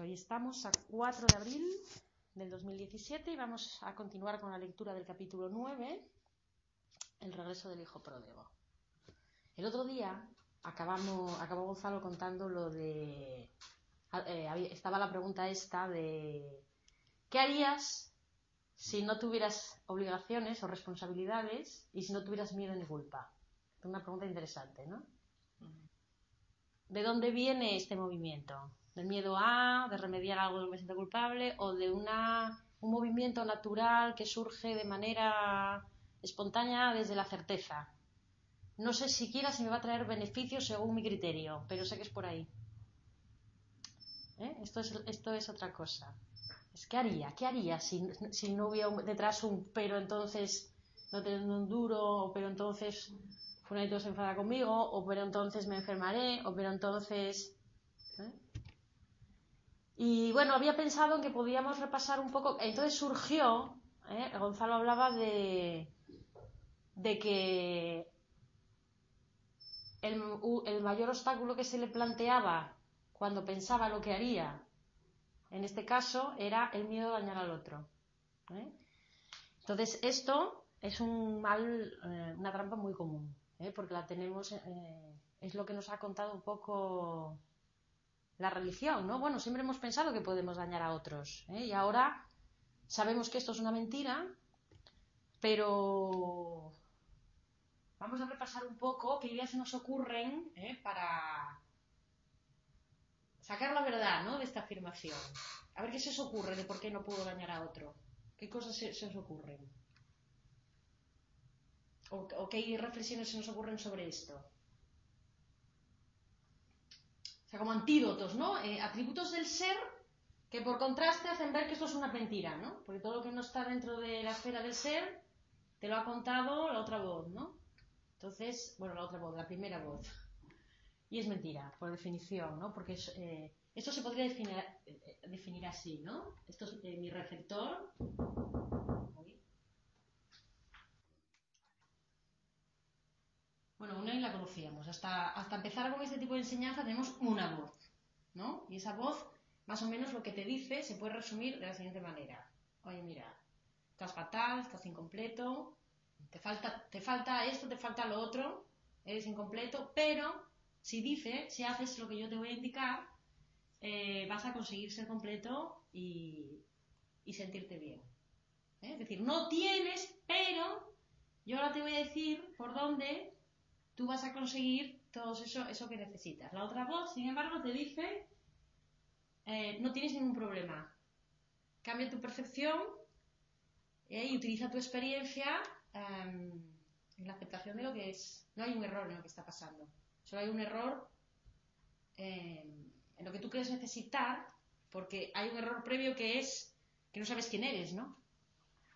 Hoy estamos a 4 de abril del 2017 y vamos a continuar con la lectura del capítulo 9, el regreso del hijo pródigo. El otro día acabamos, acabó Gonzalo contando lo de... Eh, estaba la pregunta esta de ¿qué harías si no tuvieras obligaciones o responsabilidades y si no tuvieras miedo ni culpa? Una pregunta interesante, ¿no? ¿De dónde viene este movimiento? ¿Del miedo a, de remediar algo que me siento culpable o de una, un movimiento natural que surge de manera espontánea desde la certeza? No sé siquiera si me va a traer beneficios según mi criterio, pero sé que es por ahí. ¿Eh? Esto, es, esto es otra cosa. Es, ¿Qué haría? ¿Qué haría si, si no hubiera detrás un pero entonces no teniendo un duro, pero entonces fulanito se enfada conmigo, o pero entonces me enfermaré, o pero entonces... ¿eh? Y bueno, había pensado en que podíamos repasar un poco, entonces surgió, ¿eh? Gonzalo hablaba de, de que el, el, mayor obstáculo que se le planteaba cuando pensaba lo que haría, en este caso, era el miedo a dañar al otro. ¿eh? Entonces, esto es un mal, una trampa muy común. ¿eh? porque la tenemos, eh, es lo que nos ha contado un poco la religión, ¿no? Bueno, siempre hemos pensado que podemos dañar a otros, ¿eh? y ahora sabemos que esto es una mentira, pero vamos a repasar un poco qué ideas nos ocurren para sacar la verdad ¿no? de esta afirmación. A ver qué se os ocurre de por qué no puedo dañar a otro. ¿Qué cosas se os ocurren? ¿O, qué reflexiones se nos ocurren sobre esto? O sea, como antídotos, ¿no? Eh, atributos del ser que por contraste hacen ver que esto es una mentira, ¿no? Porque todo lo que no está dentro de la esfera del ser te lo ha contado la otra voz, ¿no? Entonces, bueno, la otra voz, la primera voz. Y es mentira, por definición, ¿no? Porque eh, esto se podría definir, eh, definir así, ¿no? Esto es mi receptor, Bueno, una y la conocíamos. Hasta, hasta empezar con este tipo de enseñanza tenemos una voz, ¿no? Y esa voz, más o menos lo que te dice, se puede resumir de la siguiente manera. Oye, mira, estás fatal, estás incompleto, te falta, te falta esto, te falta lo otro, eres incompleto, pero si dices, si haces lo que yo te voy a indicar, eh, vas a conseguir ser completo y, sentirte bien. ¿eh? Es decir, no tienes, pero yo ahora te voy a decir por dónde tú vas a conseguir todo eso, eso que necesitas. La otra voz, sin embargo, te dice, eh, no tienes ningún problema. Cambia tu percepción eh, y utiliza tu experiencia em, en la aceptación de lo que es. No hay un error en lo que está pasando. Solo hay un error em, en lo que tú quieres necesitar, porque hay un error previo que es que no sabes quién eres, ¿no?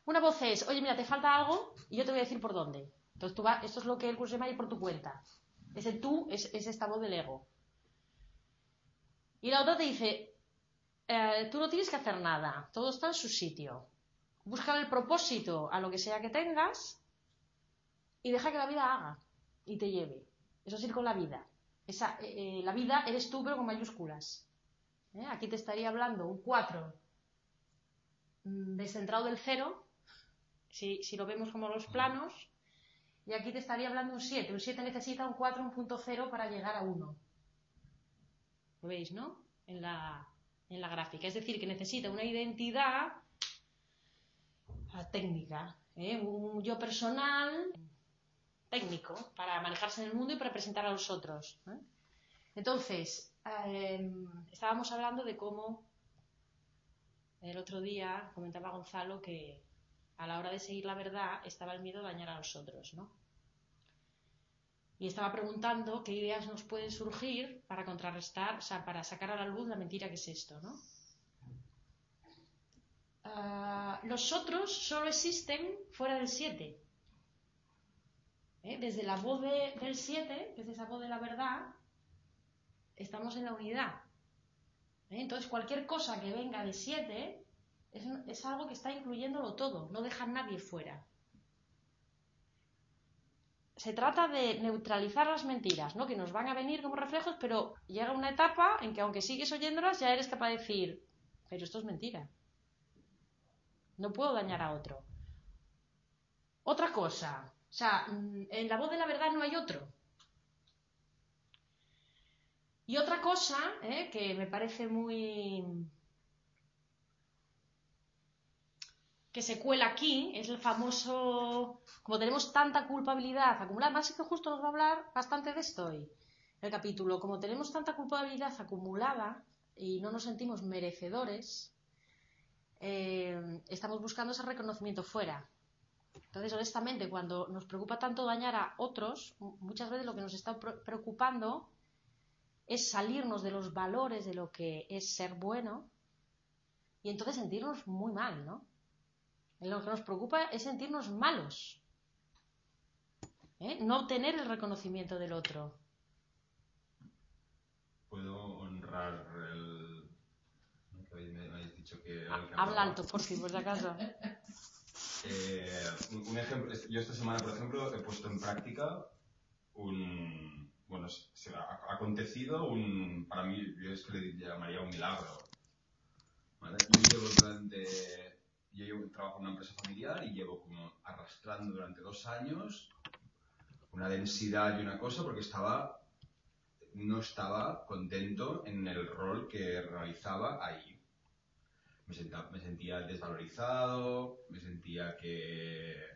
Una voz es, oye, mira, te falta algo y yo te voy a decir por dónde. Entonces, tú vas, esto es lo que el curso llama ir por tu cuenta. Ese tú es, esta voz del ego. Y la otra te dice, eh, tú no tienes que hacer nada, todo está en su sitio. Busca el propósito a lo que sea que tengas y deja que la vida haga y te lleve. Eso es ir con la vida. Esa, eh, eh, la vida eres tú, pero con mayúsculas. Aquí te estaría hablando un 4 mm, descentrado del cero, si, si lo vemos como los planos, y aquí te estaría hablando un 7. Un 7 necesita un 4, un punto 0 para llegar a 1. ¿Lo veis, no? En la, en la gráfica. Es decir, que necesita una identidad técnica, ¿eh? un yo personal técnico para manejarse en el mundo y para presentar a los otros. ¿eh? Entonces, em, estábamos hablando de cómo el otro día comentaba Gonzalo que a la hora de seguir la verdad estaba el miedo a dañar a los otros, ¿no? Y estaba preguntando qué ideas nos pueden surgir para contrarrestar, o sea, para sacar a la luz la mentira que es esto, ¿no? Ah, los otros solo existen fuera del 7. ¿Eh? Desde la voz del 7, desde esa voz de la verdad, estamos en la unidad. ¿Eh? Entonces, cualquier cosa que venga de 7 es, algo que está incluyéndolo todo, no deja a nadie fuera. se trata de neutralizar las mentiras, ¿no? Que nos van a venir como reflejos, pero llega una etapa en que aunque sigues oyéndolas, ya eres capaz de decir, pero esto es mentira. No puedo dañar a otro. Otra cosa, o sea, mm, en la voz de la verdad no hay otro. Y otra cosa ¿eh? que me parece muy... que se cuela aquí es el famoso, como tenemos tanta culpabilidad acumulada, más que justo nos va a hablar bastante de esto hoy, el capítulo, como tenemos tanta culpabilidad acumulada y no nos sentimos merecedores, eh, estamos buscando ese reconocimiento fuera. Entonces, honestamente, cuando nos preocupa tanto dañar a otros, muchas veces lo que nos está preocupando es salirnos de los valores de lo que es ser bueno y entonces sentirnos muy mal, ¿no? Lo que nos preocupa es sentirnos malos, ¿eh? no obtener el reconocimiento del otro. Puedo honrar el... Me habéis dicho que... Habla alto, por fin, por si acaso. Eh, un ejemplo, yo esta semana, por ejemplo, he puesto en práctica un, bueno, se ha acontecido un, para mí, yo es que le llamaría un milagro. Yo llevo durante, yo llevo, trabajo en una empresa familiar y llevo como arrastrando durante dos años una densidad y una cosa porque estaba, no estaba contento en el rol que realizaba ahí. Me sentía, me sentía desvalorizado, me sentía que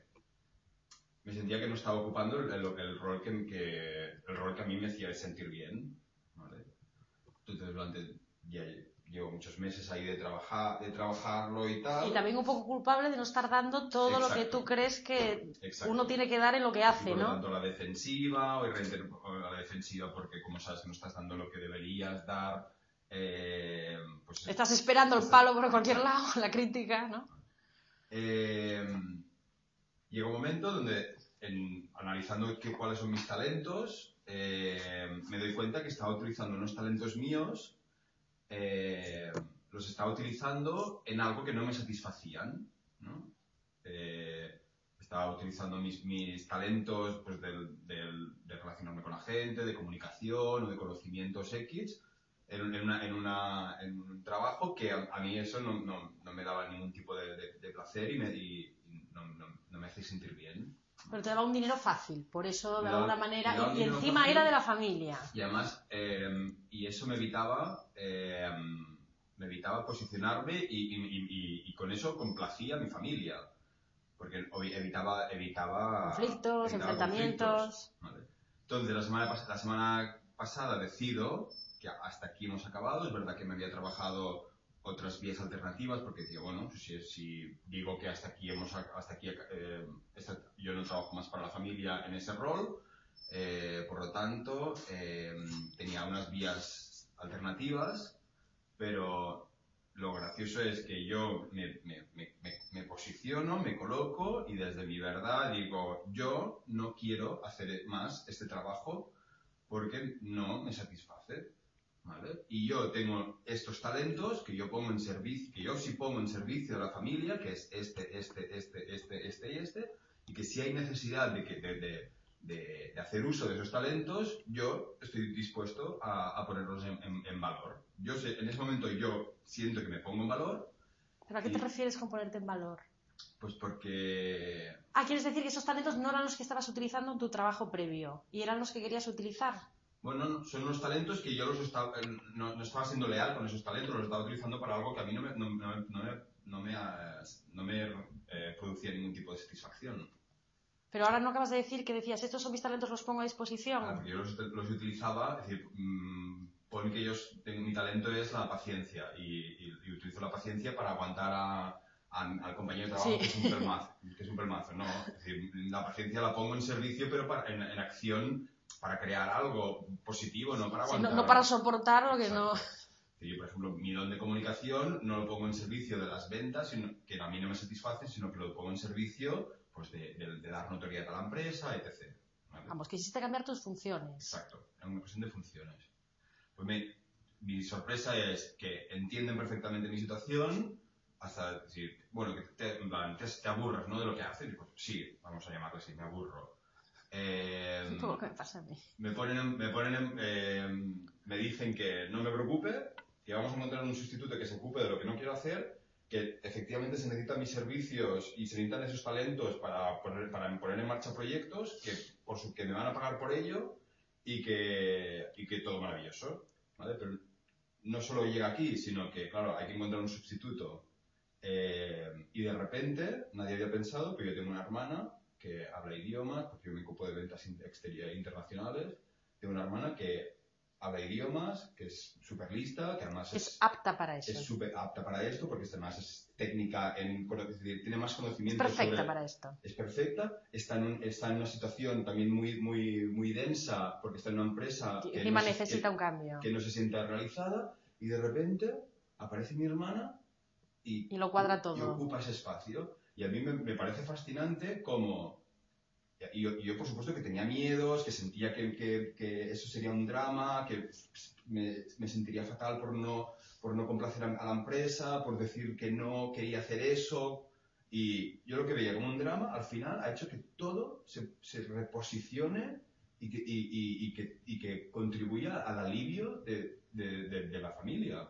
me sentía que no estaba ocupando el, el, rol, que, el rol que a mí me hacía sentir bien. ¿vale? Entonces, durante, ya llevo muchos meses ahí de, trabajar, de trabajarlo y tal. Y también un poco culpable de no estar dando todo lo que tú crees que uno tiene que dar en lo que hace, por ¿no? tanto, la defensiva, o, la defensiva porque como sabes que no estás dando lo que deberías dar, eh, pues Estás esperando el palo por cualquier lado, la crítica, ¿no? Eh, llega un momento donde analizando cuáles son mis talentos, eh, me doy cuenta que estaba utilizando unos talentos míos, eh, los estaba utilizando en algo que no me satisfacían. Eh, estaba utilizando mis, talentos pues, de relacionarme con la gente, de comunicación o de conocimientos X en, un trabajo que a, mí eso no, me daba ningún tipo de, placer y, me, no me hace sentir bien. Pero te daba un dinero fácil, por eso de alguna manera, y, encima era de la familia. Y además, eh, y eso me evitaba, eh, me evitaba posicionarme y, con eso complacía a mi familia. Porque evitaba, evitaba conflictos, enfrentamientos. Entonces, la semana, la semana pasada decido que hasta aquí hemos acabado. Es verdad que me había trabajado otras vías alternativas, porque digo, bueno, pues si, si, digo que hasta aquí hemos, hasta aquí, eh, yo no trabajo más para la familia en ese rol, eh, por lo tanto, eh, tenía unas vías alternativas, pero lo gracioso es que yo me, me, me, me, posiciono, me coloco y desde mi verdad digo, yo no quiero hacer más este trabajo porque no me satisface. Y yo tengo estos talentos que yo pongo en servicio, que yo sí pongo en servicio de la familia, que es este, este, este, este, este y este, y que si hay necesidad de, que, de, de, hacer uso de esos talentos, yo estoy dispuesto a, a ponerlos en, en, valor. Yo sé, en ese momento yo siento que me pongo en valor. ¿Pero a qué te refieres con ponerte en valor? Pues porque... Ah, quieres decir que esos talentos no eran los que estabas utilizando en tu trabajo previo y eran los que querías utilizar. Bueno, son unos talentos que yo los estaba, eh, no, estaba siendo leal con esos talentos, los estaba utilizando para algo que a mí no me, no, no, no me, no me eh, producía ningún tipo de satisfacción. Pero ahora no acabas de decir que decías, estos son mis talentos, los pongo a disposición. Porque yo los, los utilizaba, es decir, mmm, pon que yo tengo, mi talento es la paciencia y, utilizo la paciencia para aguantar a, al compañero de trabajo que, es un pelmazo, que es un pelmazo, ¿no? Es decir, la paciencia la pongo en servicio, pero para, en, en acción para crear algo positivo, no para aguantar. no, para soportar lo que no. Yo, por ejemplo, mi don de comunicación no lo pongo en servicio de las ventas, sino, que a mí no me satisface, sino que lo pongo en servicio pues, de, dar notoriedad a la empresa, etc. Vamos, que hiciste cambiar tus funciones. Exacto, es una cuestión de funciones. Pues mi sorpresa es que entienden perfectamente mi situación, hasta decir, bueno, que te, te, aburras ¿no? de lo que hacen. Pues sí, vamos a llamarlo así, me aburro Eh, Un poco lo que me pasa a mí. me ponen, me ponen, eh, me dicen que no me preocupe, que vamos a encontrar un sustituto que se ocupe de lo que no quiero hacer, que efectivamente se necesitan mis servicios y se necesitan esos talentos para poner, para poner en marcha proyectos que, por su, que me van a pagar por ello y que, y que todo maravilloso, ¿vale? Pero no solo llega aquí, sino que, claro, hay que encontrar un sustituto. Eh, y de repente, nadie había pensado, pero yo tengo una hermana que habla idiomas, porque yo me ocupo de ventas exteriores internacionales, tengo una hermana que habla idiomas, que es súper lista, que además Es es apta para eso. es súper apta para esto, porque además es técnica, en, es tiene más Es conocimiento perfecta sobre- para esto. es perfecta, está en, un- está en una situación también muy, muy, muy densa, porque está en una empresa Y que, Encima no se, necesita que- un cambio. que no se sienta realizada, y de repente aparece mi hermana y, Y lo cuadra y todo. ocupa ese espacio. Y a mí me, me parece fascinante como... Y yo, yo, por supuesto, que tenía miedos, que sentía que, que- que eso sería un drama, que me, me sentiría fatal por no, por no complacer a, a la empresa, por decir que no quería hacer eso. Y yo lo que veía como un drama, al final ha hecho que todo se, se reposicione y que, y, y- y que, que contribuya al alivio de, de- de- de la familia.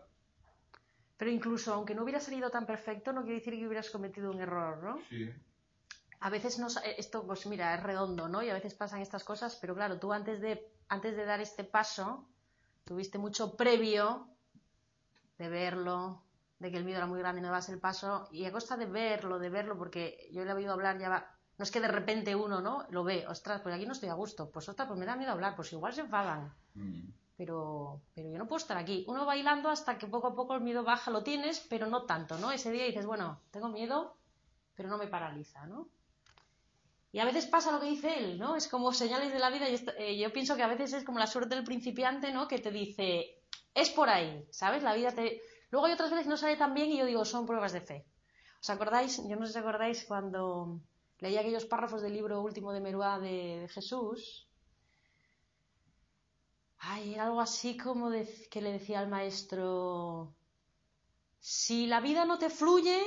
Pero incluso aunque no hubiera salido tan perfecto, no quiere decir que hubieras cometido un error, ¿no? Sí. A veces no, esto, pues mira, es redondo, ¿no? Y a veces pasan estas cosas, pero claro, tú antes de, antes de dar este paso, tuviste mucho previo de verlo, de que el miedo era muy grande y no dabas el paso, y a costa de verlo, de verlo, porque yo le he oído hablar ya va- no es que de repente uno, ¿no? Lo ve, ostras, pues aquí no estoy a gusto, pues ostras, pues me da miedo hablar, pues igual se enfadan, Mm. Pero, pero yo no puedo estar aquí. Uno bailando hasta que poco a poco el miedo baja, lo tienes, pero no tanto, ¿no? Ese día dices, bueno, tengo miedo, pero no me paraliza, ¿no? Y a veces pasa lo que dice él, ¿no? Es como señales de la vida y esto- eh, yo pienso que a veces es como la suerte del principiante, ¿no? Que te dice, es por ahí, ¿sabes? La vida te... Luego hay otras veces que no sale tan bien y yo digo, son pruebas de fe. ¿Os acordáis? Yo no sé si acordáis cuando leí aquellos párrafos del libro último de Meruá de Jesús. Ay, era algo así como de- que le decía al maestro, si la vida no te fluye,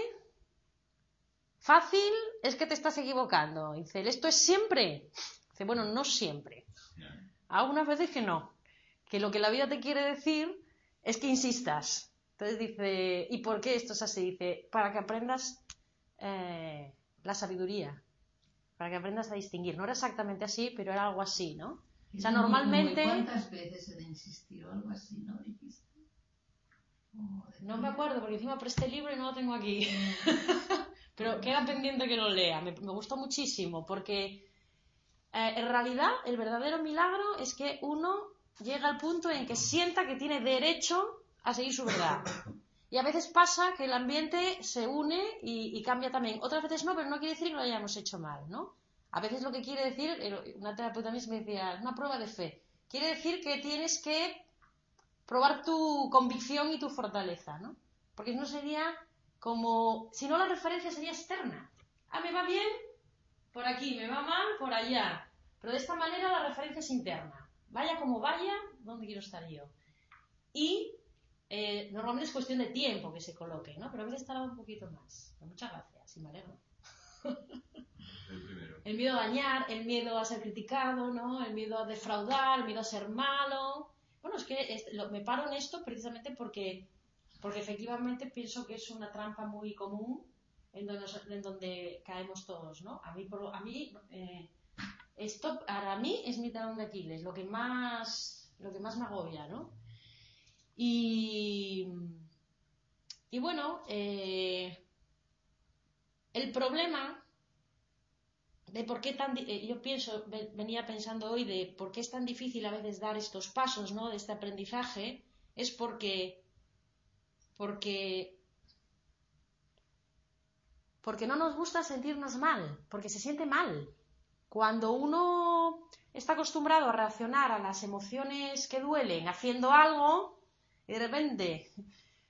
fácil es que te estás equivocando. Dice, esto es siempre. Dice, bueno, no siempre. Algunas veces que no. Que lo que la vida te quiere decir es que insistas. Entonces dice, ¿y por qué esto es así? Dice, para que aprendas eh, la sabiduría. Para que aprendas a distinguir. No era exactamente así, pero era algo así, ¿no? O sea, normalmente- ¿Cuántas veces insistir o algo así, no dijiste? No me acuerdo, porque encima presté el libro y no lo tengo aquí. Pero queda pendiente que lo lea. Me, me gustó muchísimo, porque eh, en realidad el verdadero milagro es que uno llega al punto en que sienta que tiene derecho a seguir su verdad. Y a veces pasa que el ambiente se une y, y cambia también. Otras veces no, pero no quiere decir que lo hayamos hecho mal, ¿no? A veces lo que quiere decir, una terapeuta a mí me decía, una prueba de fe. Quiere decir que tienes que probar tu convicción y tu fortaleza, ¿no? Porque no sería como, si no la referencia sería externa. Ah, me va bien por aquí, me va mal por allá. Pero de esta manera la referencia es interna. Vaya como vaya, ¿dónde quiero estar yo? Y eh, normalmente es cuestión de tiempo que se coloque, ¿no? Pero a veces tarda un poquito más. Pero muchas gracias, y me alegro. El miedo a dañar, el miedo a ser criticado, ¿no? El miedo a defraudar, el miedo a ser malo. Bueno, es que me paro en esto precisamente porque, porque efectivamente pienso que es una trampa muy común en donde, en donde caemos todos, ¿no? A mí, por a mí eh, esto para mí es mi talón de Aquiles, lo que más, lo que más me agobia, ¿no? Y, y bueno, eh, el problema de por qué tan, eh, yo pienso, ve- venía pensando hoy de por qué es tan difícil a veces dar estos pasos, ¿no? De este aprendizaje, es porque, porque, porque no nos gusta sentirnos mal, porque se siente mal. Cuando uno está acostumbrado a reaccionar a las emociones que duelen haciendo algo y de repente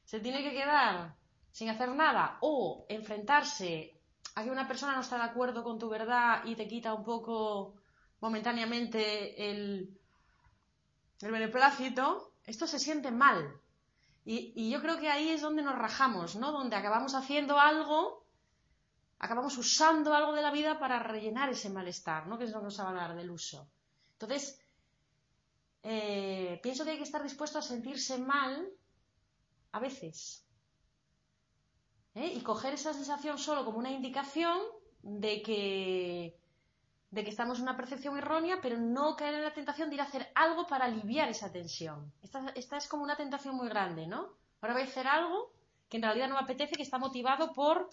se tiene que quedar sin hacer nada o enfrentarse a que una persona no está de acuerdo con tu verdad y te quita un poco momentáneamente el, el beneplácito, esto se siente mal. Y, yo creo que ahí es donde nos rajamos, ¿no? Donde acabamos haciendo algo acabamos usando algo de la vida para rellenar ese malestar, ¿no? Que es lo que nos va a hablar del uso. Entonces, eh, pienso que hay que estar dispuesto a sentirse mal a veces. ¿Eh? Y coger esa sensación solo como una indicación de que, de que estamos en una percepción errónea, pero no caer en la tentación de ir a hacer algo para aliviar esa tensión. Esta, esta es como una tentación muy grande, ¿no? Ahora voy a hacer algo que en realidad no me apetece, que está motivado por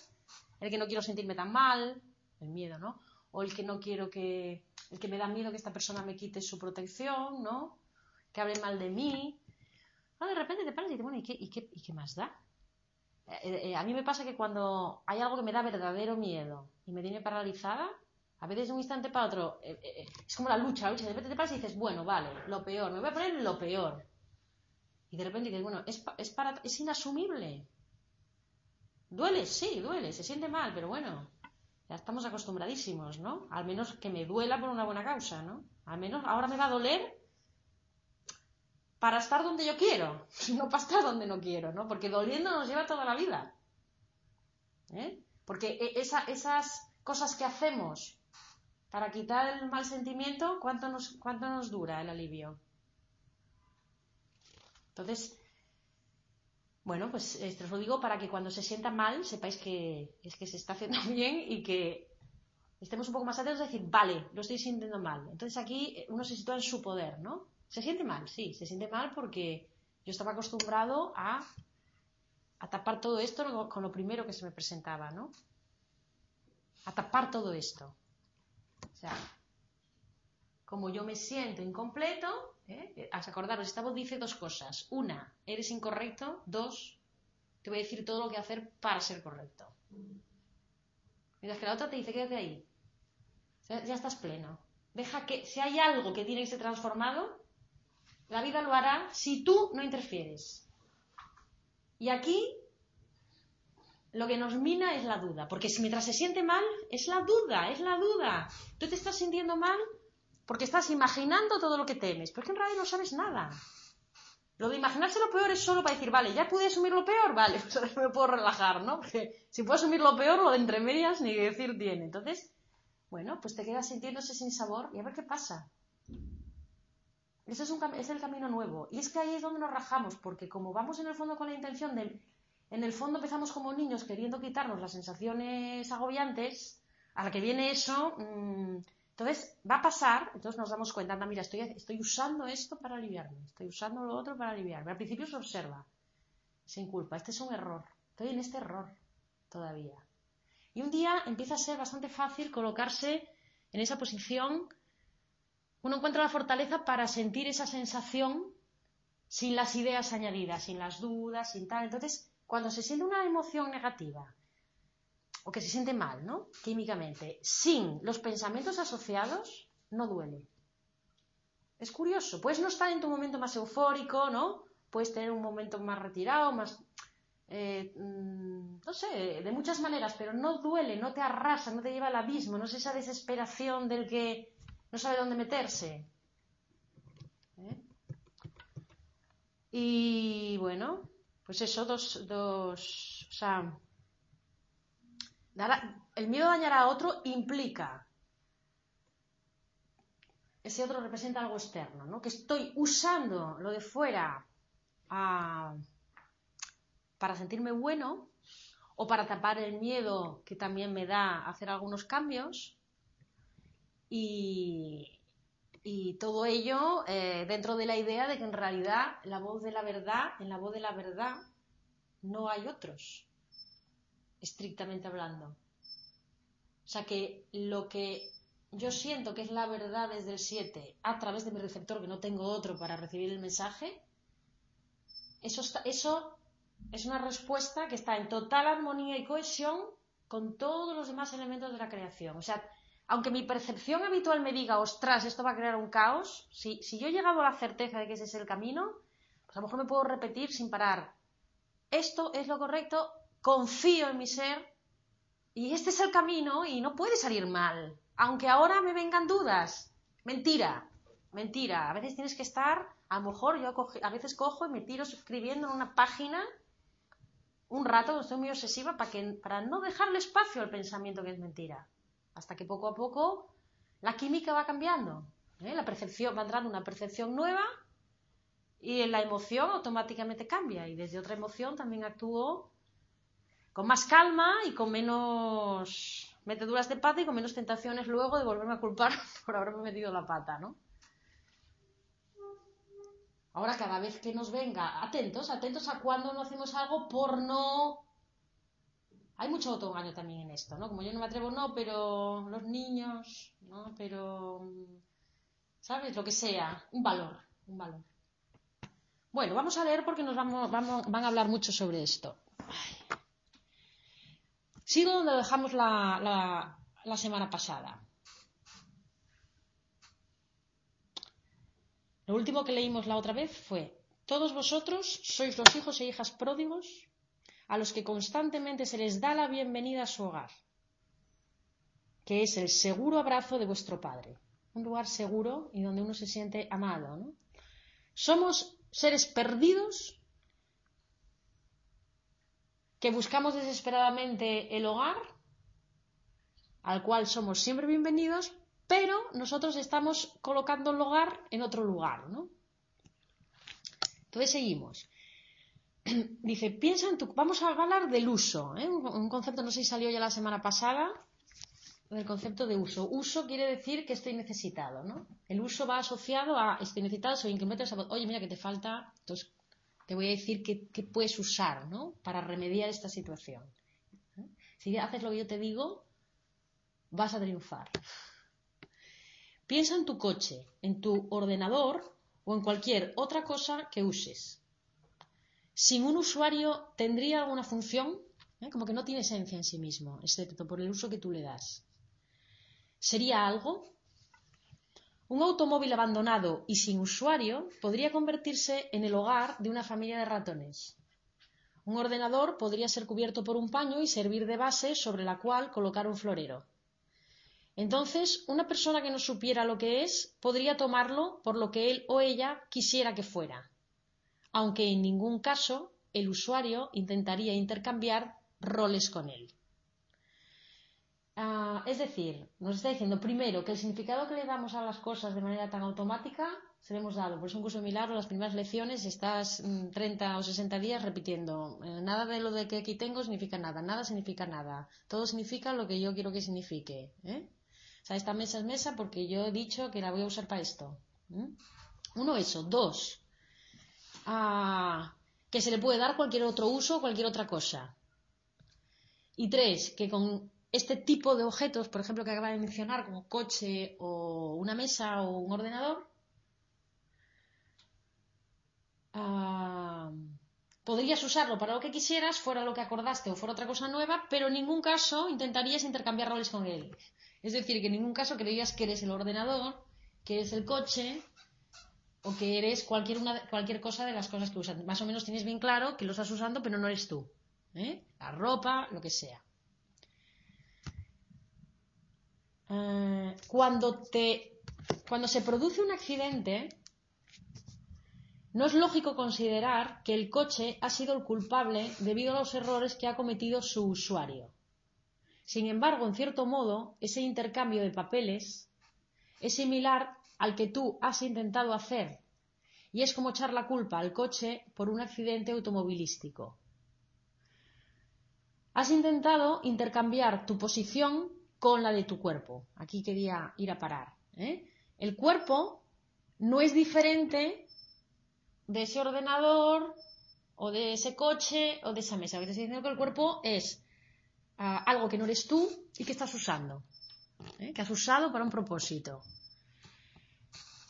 el que no quiero sentirme tan mal, el miedo, ¿no? O el que no quiero que, el que me da miedo que esta persona me quite su protección, ¿no? Que hable mal de mí. Ah, de repente te paras y dices, bueno, ¿y qué, y qué, y qué más da? Eh, eh, a mí me pasa que cuando hay algo que me da verdadero miedo y me tiene paralizada, a veces de un instante para otro, eh, es como la lucha, la lucha, de repente te paras y dices, bueno, vale, lo peor, me voy a poner lo peor. Y de repente dices, bueno, es, es, para, es inasumible. Duele, sí, duele, se siente mal, pero bueno, ya estamos acostumbradísimos, ¿no? Al menos que me duela por una buena causa, ¿no? Al menos ahora me va a doler para estar donde yo quiero, no para estar donde no quiero, ¿no? Porque doliendo nos lleva toda la vida. ¿eh? Porque e, esas cosas que hacemos para quitar el mal sentimiento, ¿cuánto nos, cuánto nos dura el alivio? Entonces, bueno, pues esto os lo digo para que cuando se sienta mal sepáis que es que se está haciendo bien y que estemos un poco más atentos a decir, vale, lo estoy sintiendo mal. Entonces aquí uno se sitúa en su poder, ¿no? Se siente mal, sí, se siente mal porque yo estaba acostumbrado a, a tapar todo esto con lo primero que se me presentaba, ¿no? A tapar todo esto. O sea, como yo me siento incompleto, ¿eh? acordaros, esta voz dice dos cosas. Una, eres incorrecto. Dos, te voy a decir todo lo que hacer para ser correcto. Mientras que la otra te dice, quédate ahí. ya estás pleno. Deja que, si hay algo que tiene que ser transformado, la vida lo hará si tú no interfieres. Y aquí lo que nos mina es la duda, porque si mientras se siente mal, es la duda, es la duda. Tú te estás sintiendo mal porque estás imaginando todo lo que temes, pero es que en realidad no sabes nada. Lo de imaginarse lo peor es solo para decir, vale, ya pude asumir lo peor, vale, pues ahora me puedo relajar, ¿no? Porque si puedo asumir lo peor, lo de entre medias ni decir tiene. Entonces, bueno, pues te quedas sintiéndose sin sabor y a ver qué pasa. Ese es, un, es el camino nuevo. Y es que ahí es donde nos rajamos, porque como vamos en el fondo con la intención de... En el fondo empezamos como niños queriendo quitarnos las sensaciones agobiantes, a la que viene eso, mmm, entonces va a pasar, entonces nos damos cuenta, anda, mira, estoy, estoy usando esto para aliviarme, estoy usando lo otro para aliviarme. Al principio se observa, sin culpa, este es un error, estoy en este error todavía. Y un día empieza a ser bastante fácil colocarse en esa posición uno encuentra la fortaleza para sentir esa sensación sin las ideas añadidas, sin las dudas, sin tal. Entonces, cuando se siente una emoción negativa o que se siente mal, ¿no? Químicamente, sin los pensamientos asociados, no duele. Es curioso. Puedes no estar en tu momento más eufórico, ¿no? Puedes tener un momento más retirado, más. Eh, mm, no sé, de muchas maneras, pero no duele, no te arrasa, no te lleva al abismo, no es esa desesperación del que no sabe dónde meterse. ¿Eh? Y bueno, pues eso, dos, dos, o sea, el miedo a dañar a otro implica, ese otro representa algo externo, ¿no? Que estoy usando lo de fuera para sentirme bueno o para tapar el miedo que también me da hacer algunos cambios y, todo ello eh, dentro de la idea de que en realidad la voz de la verdad, en la voz de la verdad, no hay otros, estrictamente hablando. O sea que lo que yo siento que es la verdad desde el 7 a través de mi receptor, que no tengo otro para recibir el mensaje, eso, eso es una respuesta que está en total armonía y cohesión con todos los demás elementos de la creación. O sea, aunque mi percepción habitual me diga, ostras, esto va a crear un caos, si, yo he llegado a la certeza de que ese es el camino, pues a lo mejor me puedo repetir sin parar. Esto es lo correcto, confío en mi ser y este es el camino y no puede salir mal. Aunque ahora me vengan dudas. Mentira, mentira. A veces tienes que estar, a lo mejor yo a veces cojo y me tiro escribiendo en una página un rato, estoy muy obsesiva para, que, para no dejarle espacio al pensamiento que es mentira. Hasta que poco a poco la química va cambiando. ¿eh? La percepción va entrando una percepción nueva y la emoción automáticamente cambia. Y desde otra emoción también actúo con más calma y con menos meteduras de pata y con menos tentaciones luego de volverme a culpar por haberme metido la pata, ¿no? Ahora cada vez que nos venga, atentos, atentos a cuando no hacemos algo por no... Hay mucho autoengaño también en esto, ¿no? Como yo no me atrevo, no, pero los niños, ¿no? Pero, ¿sabes? Lo que sea, un valor, un valor. Bueno, vamos a leer porque nos van a hablar mucho sobre esto. Sigo donde dejamos la, la semana pasada. Lo último que leímos la otra vez fue, todos vosotros sois los hijos e hijas pródigos a los que constantemente se les da la bienvenida a su hogar, que es el seguro abrazo de vuestro Padre, un lugar seguro y donde uno se siente amado. Somos seres perdidos que buscamos desesperadamente el hogar, al cual somos siempre bienvenidos, pero nosotros estamos colocando el hogar en otro lugar, ¿no? Entonces seguimos. Dice, piensa en tu... Vamos a hablar del uso, ¿eh? un concepto, no sé si salió ya la semana pasada, del concepto de uso. Uso quiere decir que estoy necesitado, ¿no? El uso va asociado a estoy necesitado, soy incompleto, oye, mira que te falta, entonces te voy a decir qué, puedes usar, ¿no? Para remediar esta situación. ¿eh? Si haces lo que yo te digo, vas a triunfar. Piensa en tu coche, en tu ordenador o en cualquier otra cosa que uses. Sin un usuario tendría alguna función, ¿Eh? como que no tiene esencia en sí mismo, excepto por el uso que tú le das. ¿Sería algo? Un automóvil abandonado y sin usuario podría convertirse en el hogar de una familia de ratones. Un ordenador podría ser cubierto por un paño y servir de base sobre la cual colocar un florero. Entonces, una persona que no supiera lo que es podría tomarlo por lo que él o ella quisiera que fuera, aunque en ningún caso el usuario intentaría intercambiar roles con él. Ah, es decir, nos está diciendo primero que el significado que le damos a las cosas de manera tan automática se le hemos dado. Por eso un curso milagro, las primeras lecciones, estás 30 mm, o 60 días repitiendo. Eh, nada de lo de que aquí tengo significa nada, nada significa nada. Todo significa lo que yo quiero que signifique. ¿eh? sea, esta mesa es mesa porque yo he dicho que la voy a usar para esto. Uno, eso. Dos, que se le puede dar cualquier otro uso o cualquier otra cosa. Y tres, que con este tipo de objetos, por ejemplo, que acaba de mencionar, como coche o una mesa o un ordenador, podrías usarlo para lo que quisieras, fuera lo que acordaste o fuera otra cosa nueva, pero en ningún caso intentarías intercambiar roles con él. Es decir, que en ningún caso creías que eres el ordenador, que eres el coche o que eres cualquier, una, cualquier cosa de las cosas que usas. Más o menos tienes bien claro que lo estás usando, pero no eres tú. ¿eh? La ropa, lo que sea. Eh, cuando, te, cuando se produce un accidente, no es lógico considerar que el coche ha sido el culpable debido a los errores que ha cometido su usuario. Sin embargo, en cierto modo, ese intercambio de papeles es similar al que tú has intentado hacer y es como echar la culpa al coche por un accidente automovilístico. Has intentado intercambiar tu posición con la de tu cuerpo. Aquí quería ir a parar. ¿eh? El cuerpo no es diferente de ese ordenador o de ese coche o de esa mesa. Estoy diciendo que el cuerpo es algo que no eres tú y que estás usando, ¿eh? que has usado para un propósito.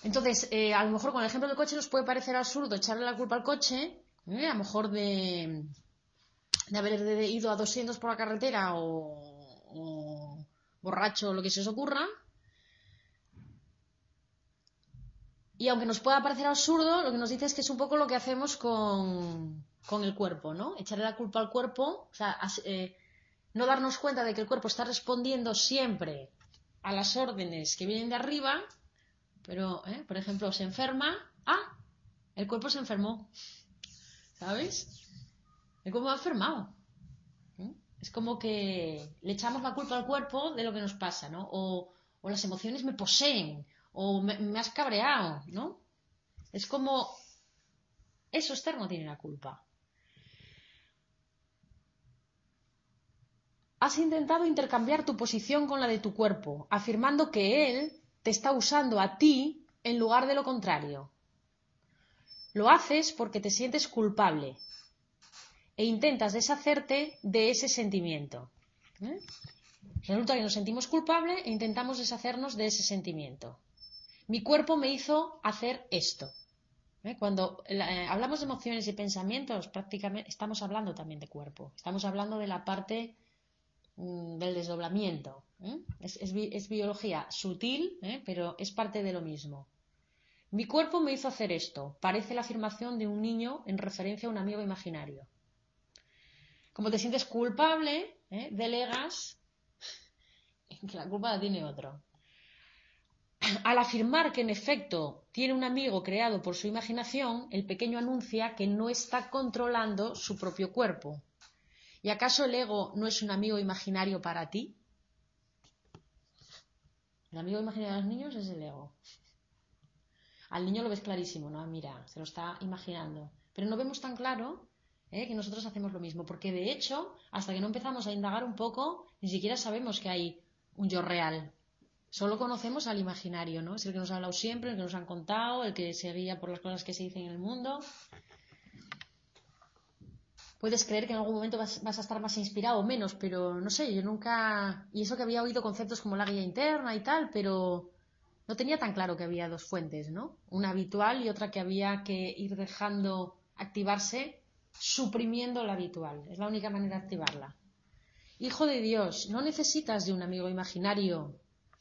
Entonces, eh, a lo mejor con el ejemplo del coche nos puede parecer absurdo echarle la culpa al coche, ¿eh? a lo mejor de, haber ido a 200 por la carretera o, borracho o lo que se os ocurra. Y aunque nos pueda parecer absurdo, lo que nos dice es que es un poco lo que hacemos con, con el cuerpo, ¿no? Echarle la culpa al cuerpo, o sea, no darnos cuenta de que el cuerpo está respondiendo siempre a las órdenes que vienen de arriba, pero, ¿eh? por ejemplo, se enferma, ah, el cuerpo se enfermó, ¿sabes? Es como enfermado. ¿Mm? Es como que le echamos la culpa al cuerpo de lo que nos pasa, ¿no? O, o las emociones me poseen, o me, me has cabreado, ¿no? Es como eso externo tiene la culpa. Has intentado intercambiar tu posición con la de tu cuerpo, afirmando que él te está usando a ti en lugar de lo contrario. Lo haces porque te sientes culpable e intentas deshacerte de ese sentimiento. ¿eh? Resulta que nos sentimos culpables e intentamos deshacernos de ese sentimiento. Mi cuerpo me hizo hacer esto. ¿eh? Cuando eh, hablamos de emociones y pensamientos, prácticamente estamos hablando también de cuerpo. Estamos hablando de la parte mm, del desdoblamiento. ¿Eh? Es, biología sutil, pero es parte de lo mismo. Mi cuerpo me hizo hacer esto. Parece la afirmación de un niño en referencia a un amigo imaginario. Como te sientes culpable, delegas que la culpa la tiene otro al afirmar que en efecto tiene un amigo creado por su imaginación, el pequeño anuncia que no está controlando su propio cuerpo. ¿Y acaso el ego no es un amigo imaginario para ti? El amigo imaginario de los niños es el ego. Al niño lo ves clarísimo, ¿no? Mira, se lo está imaginando. Pero no vemos tan claro ¿eh? que nosotros hacemos lo mismo, porque de hecho, hasta que no empezamos a indagar un poco, ni siquiera sabemos que hay un yo real, Solo conocemos al imaginario, ¿no? Es el que nos ha hablado siempre, el que nos han contado, el que se guía por las cosas que se dicen en el mundo. Puedes creer que en algún momento vas, a estar más inspirado o menos, pero no sé, yo nunca. Y eso que había oído conceptos como la guía interna y tal, pero no tenía tan claro que había dos fuentes, ¿no? Una habitual y otra que había que ir dejando activarse, suprimiendo la habitual. Es la única manera de activarla. Hijo de Dios, no necesitas de un amigo imaginario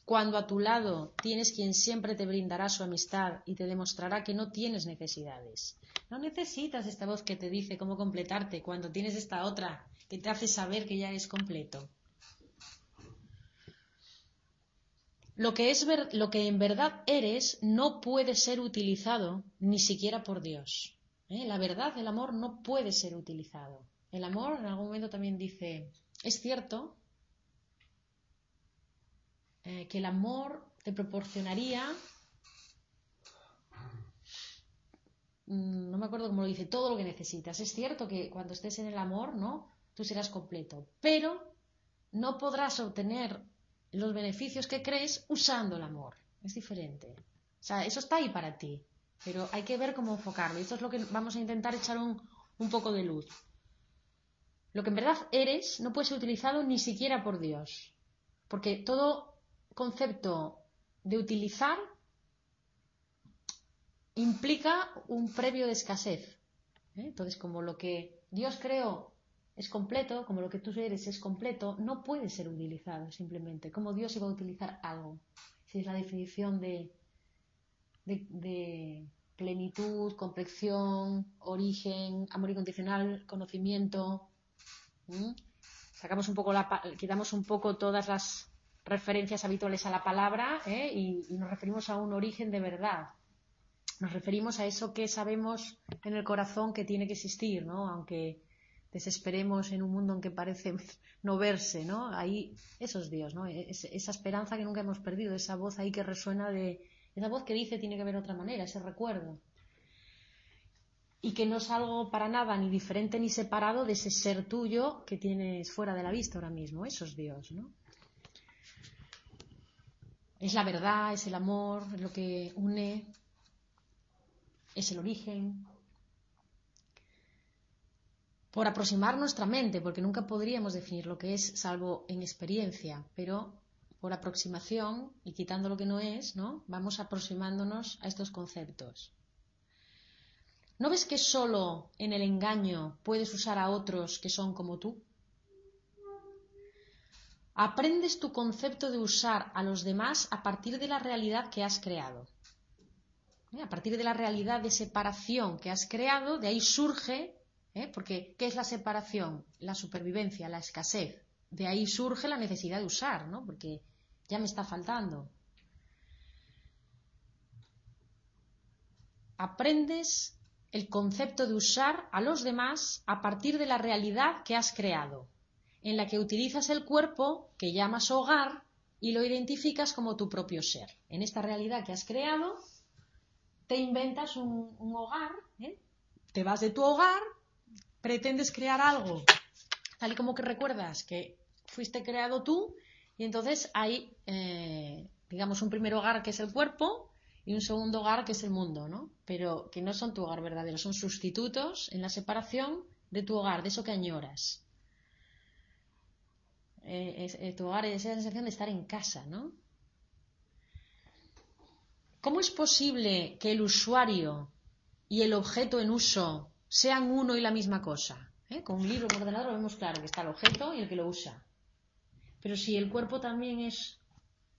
cuando a tu lado tienes quien siempre te brindará su amistad y te demostrará que no tienes necesidades. No necesitas esta voz que te dice cómo completarte cuando tienes esta otra que te hace saber que ya eres completo. Lo que, es lo que en verdad eres no puede ser utilizado ni siquiera por Dios. ¿eh? La verdad, el amor no puede ser utilizado. El amor en algún momento también dice, es cierto eh, que el amor te proporcionaría, mm, no me acuerdo cómo lo dice, todo lo que necesitas. Es cierto que cuando estés en el amor, ¿no? Tú serás completo, pero no podrás obtener los beneficios que crees usando el amor. Es diferente. O sea, eso está ahí para ti, pero hay que ver cómo enfocarlo. Y esto es lo que vamos a intentar echar un, un poco de luz. Lo que en verdad eres no puede ser utilizado ni siquiera por Dios, porque todo concepto de utilizar implica un previo de escasez. ¿eh? Entonces, como lo que Dios creó es completo, como lo que tú eres es completo, no puede ser utilizado simplemente. Como Dios iba a utilizar algo. Si es la definición de, plenitud, complexión, origen, amor incondicional, conocimiento. Sacamos un poco la, quitamos un poco todas las referencias habituales a la palabra ¿eh? y, nos referimos a un origen de verdad. Nos referimos a eso que sabemos en el corazón que tiene que existir, ¿no? Aunque desesperemos en un mundo en que parece no verse, ¿no? Ahí, eso es Dios, ¿no? Es, esa esperanza que nunca hemos perdido, esa voz ahí que resuena de, esa voz que dice tiene que haber otra manera, ese recuerdo. Y que no es algo para nada ni diferente ni separado de ese ser tuyo que tienes fuera de la vista ahora mismo. Eso es Dios, ¿no? Es la verdad, es el amor, es lo que une, es el origen. Por aproximar nuestra mente, porque nunca podríamos definir lo que es salvo en experiencia, pero por aproximación y quitando lo que no es, ¿no? Vamos aproximándonos a estos conceptos. ¿No ves que solo en el engaño puedes usar a otros que son como tú? Aprendes tu concepto de usar a los demás a partir de la realidad que has creado. ¿Eh? A partir de la realidad de separación que has creado, de ahí surge, ¿eh? porque ¿qué es la separación? La supervivencia, la escasez. De ahí surge la necesidad de usar, ¿no? Porque ya me está faltando. Aprendes el concepto de usar a los demás a partir de la realidad que has creado, en la que utilizas el cuerpo que llamas hogar y lo identificas como tu propio ser. En esta realidad que has creado, te inventas un, hogar, ¿eh? te vas de tu hogar, pretendes crear algo, tal y como que recuerdas que fuiste creado tú, y entonces hay, eh, digamos, un primer hogar que es el cuerpo y un segundo hogar que es el mundo, ¿no? Pero que no son tu hogar verdadero, son sustitutos en la separación de tu hogar, de eso que añoras. Eh, es, eh, tu hogar es esa sensación de estar en casa, ¿no? ¿Cómo es posible que el usuario y el objeto en uso sean uno y la misma cosa? ¿Eh? Con un libro, un ordenador, lo vemos claro que está el objeto y el que lo usa. Pero si el cuerpo también es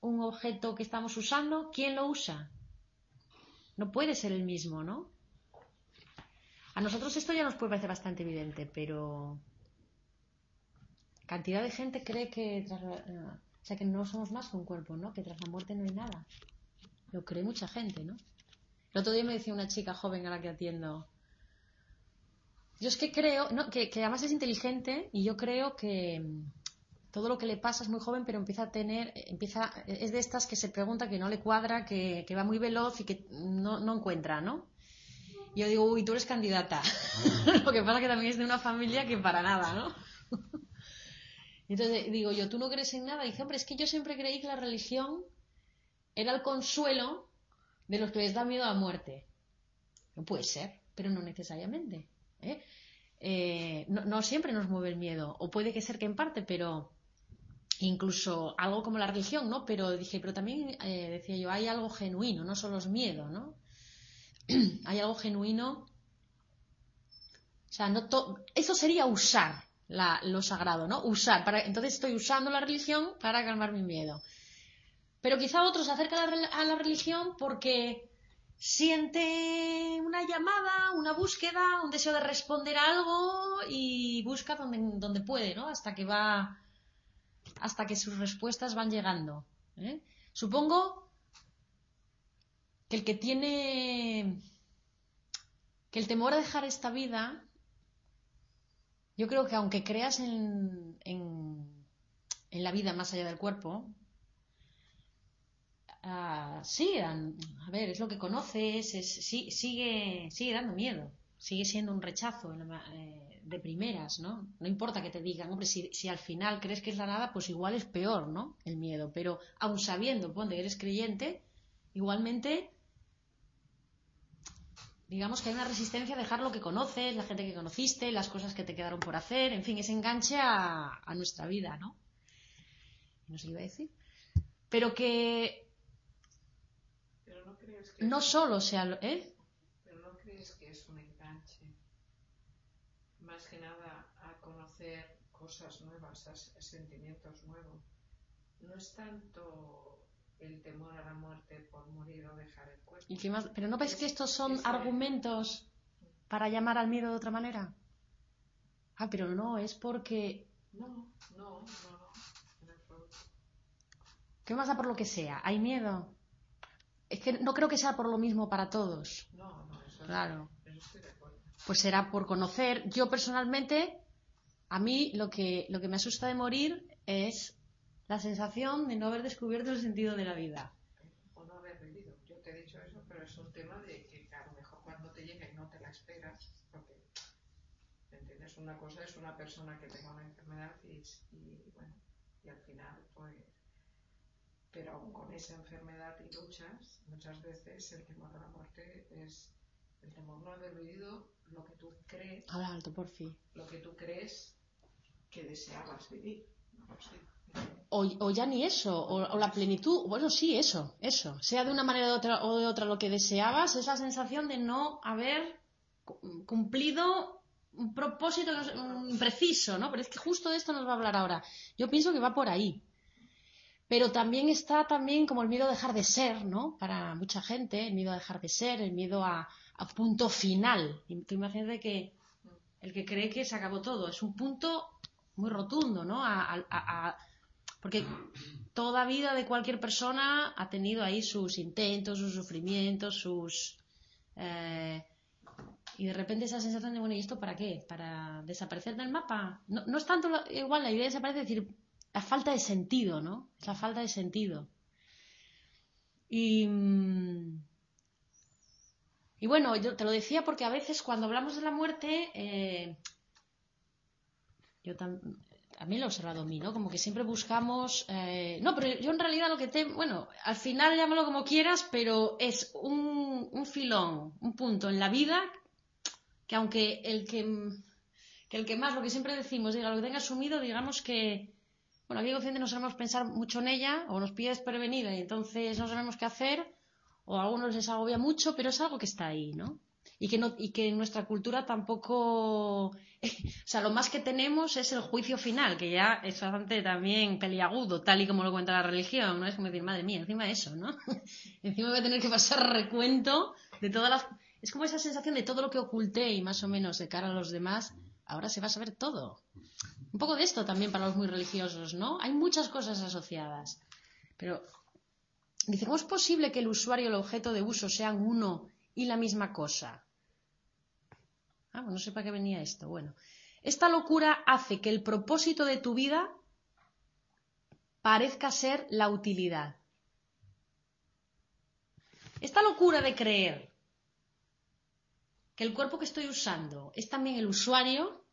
un objeto que estamos usando, ¿quién lo usa? No puede ser el mismo, ¿no? A nosotros esto ya nos puede parecer bastante evidente, pero cantidad de gente cree que tras la- o sea que no somos más que un cuerpo, ¿no? Que tras la muerte no hay nada. Lo cree mucha gente, ¿no? El otro día me decía una chica joven a la que atiendo. Yo es que creo, no, que, que además es inteligente y yo creo que mm, todo lo que le pasa es muy joven, pero empieza a tener, empieza, es de estas que se pregunta que no le cuadra, que, que va muy veloz y que no, no encuentra, ¿no? Y yo digo, uy, tú eres candidata. lo que pasa que también es de una familia que para nada, ¿no? Entonces digo yo, ¿tú no crees en nada? Dice, hombre, es que yo siempre creí que la religión era el consuelo de los que les da miedo a la muerte. No puede ser, pero no necesariamente. ¿eh? Eh, no, no siempre nos mueve el miedo, o puede que ser que en parte, pero incluso algo como la religión, ¿no? Pero dije, pero también eh, decía yo, hay algo genuino, no solo es miedo, ¿no? hay algo genuino. O sea, no to- eso sería usar la- lo sagrado, ¿no? Usar. Para, entonces estoy usando la religión para calmar mi miedo. Pero quizá otro se acerca a la, religión porque siente una llamada, una búsqueda, un deseo de responder a algo y busca donde, donde puede, ¿no? Hasta que va, hasta que sus respuestas van llegando. ¿eh? Supongo que el que tiene, que el temor a dejar esta vida, yo creo que aunque creas en, en, la vida más allá del cuerpo, Ah, sí, dan- a ver, es lo que conoces, es- sí- sigue, sigue dando miedo, sigue siendo un rechazo eh, de primeras, ¿no? No importa que te digan, hombre, si, si al final crees que es la nada, pues igual es peor, ¿no? El miedo, pero aun sabiendo, ponte, eres creyente, igualmente, digamos que hay una resistencia a dejar lo que conoces, la gente que conociste, las cosas que te quedaron por hacer, en fin, ese enganche a, a nuestra vida, ¿no? No sé qué iba a decir. Pero que Pero no crees que, no solo sea, lo- ¿eh? pero no crees que es un enganche. Más que nada a conocer cosas nuevas, a, s- a sentimientos nuevos. No es tanto el temor a la muerte por morir o dejar el cuerpo. ¿Y qué más? Pero ¿no ves que estos son argumentos para llamar al miedo de otra manera? Ah, pero no, es porque... No, no, no, no. ¿Qué más da por lo que sea? ¿Hay miedo? Es que no creo que sea por lo mismo para todos. No, no, eso, Claro. eso estoy de acuerdo. Pues será por conocer. Yo personalmente, a mí lo que, lo que me asusta de morir es la sensación de no haber descubierto el sentido de la vida. O no haber vivido. Yo te he dicho eso, pero es un tema de que a lo mejor cuando te llega y no te la esperas, porque, ¿me entiendes? Una cosa es una persona que tenga una enfermedad y, y, bueno, y al final, pues, pero aún con esa enfermedad y luchas, muchas veces el temor a la muerte es el temor no haber vivido lo que tú crees, Habla alto, por fin. lo que tú crees que deseabas vivir. No lo sé. O, o ya ni eso, o, la plenitud, bueno, sí, eso, eso. Sea de una manera de otra, o de otra lo que deseabas, es la sensación de no haber cu- cumplido un propósito preciso, ¿no? Pero es que justo de esto nos va a hablar ahora. Yo pienso que va por ahí. Pero también está también como el miedo a dejar de ser, ¿no? Para mucha gente, el miedo a dejar de ser, el miedo a, a punto final. Tú imagínate que el que cree que se acabó todo, es un punto muy rotundo, ¿no? A- a- porque toda vida de cualquier persona ha tenido ahí sus intentos, sus sufrimientos, sus... eh, y de repente esa sensación de, bueno, ¿y esto para qué? ¿Para desaparecer del mapa? No, no es tanto igual la idea de desaparecer, es decir, la falta de sentido, ¿no? Es la falta de sentido. Y, y bueno, yo te lo decía porque a veces cuando hablamos de la muerte, eh, yo tam- también lo he observado en mí, ¿no? Como que siempre buscamos... eh, no, pero yo en realidad lo que te... Bueno, al final llámalo como quieras, pero es un, un filón, un punto en la vida que aunque el que, que el que más, lo que siempre decimos, diga lo que tenga asumido, digamos que... Bueno, aquí consciente no sabemos pensar mucho en ella, o nos pide desprevenida y entonces no sabemos qué hacer, o a algunos les agobia mucho, pero es algo que está ahí, ¿no? Y que, no, y que en nuestra cultura tampoco... o sea, lo más que tenemos es el juicio final, que ya es bastante también peliagudo, tal y como lo cuenta la religión, ¿no? Es como decir, madre mía, encima eso, ¿no? encima voy a tener que pasar recuento de todas las... Es como esa sensación de todo lo que oculté y más o menos de cara a los demás, ahora se va a saber todo. Un poco de esto también para los muy religiosos, ¿no? Hay muchas cosas asociadas. Pero dice, ¿cómo es posible que el usuario y el objeto de uso sean uno y la misma cosa? Ah, pues no sé para qué venía esto. Bueno, esta locura hace que el propósito de tu vida parezca ser la utilidad. Esta locura de creer que el cuerpo que estoy usando es también el usuario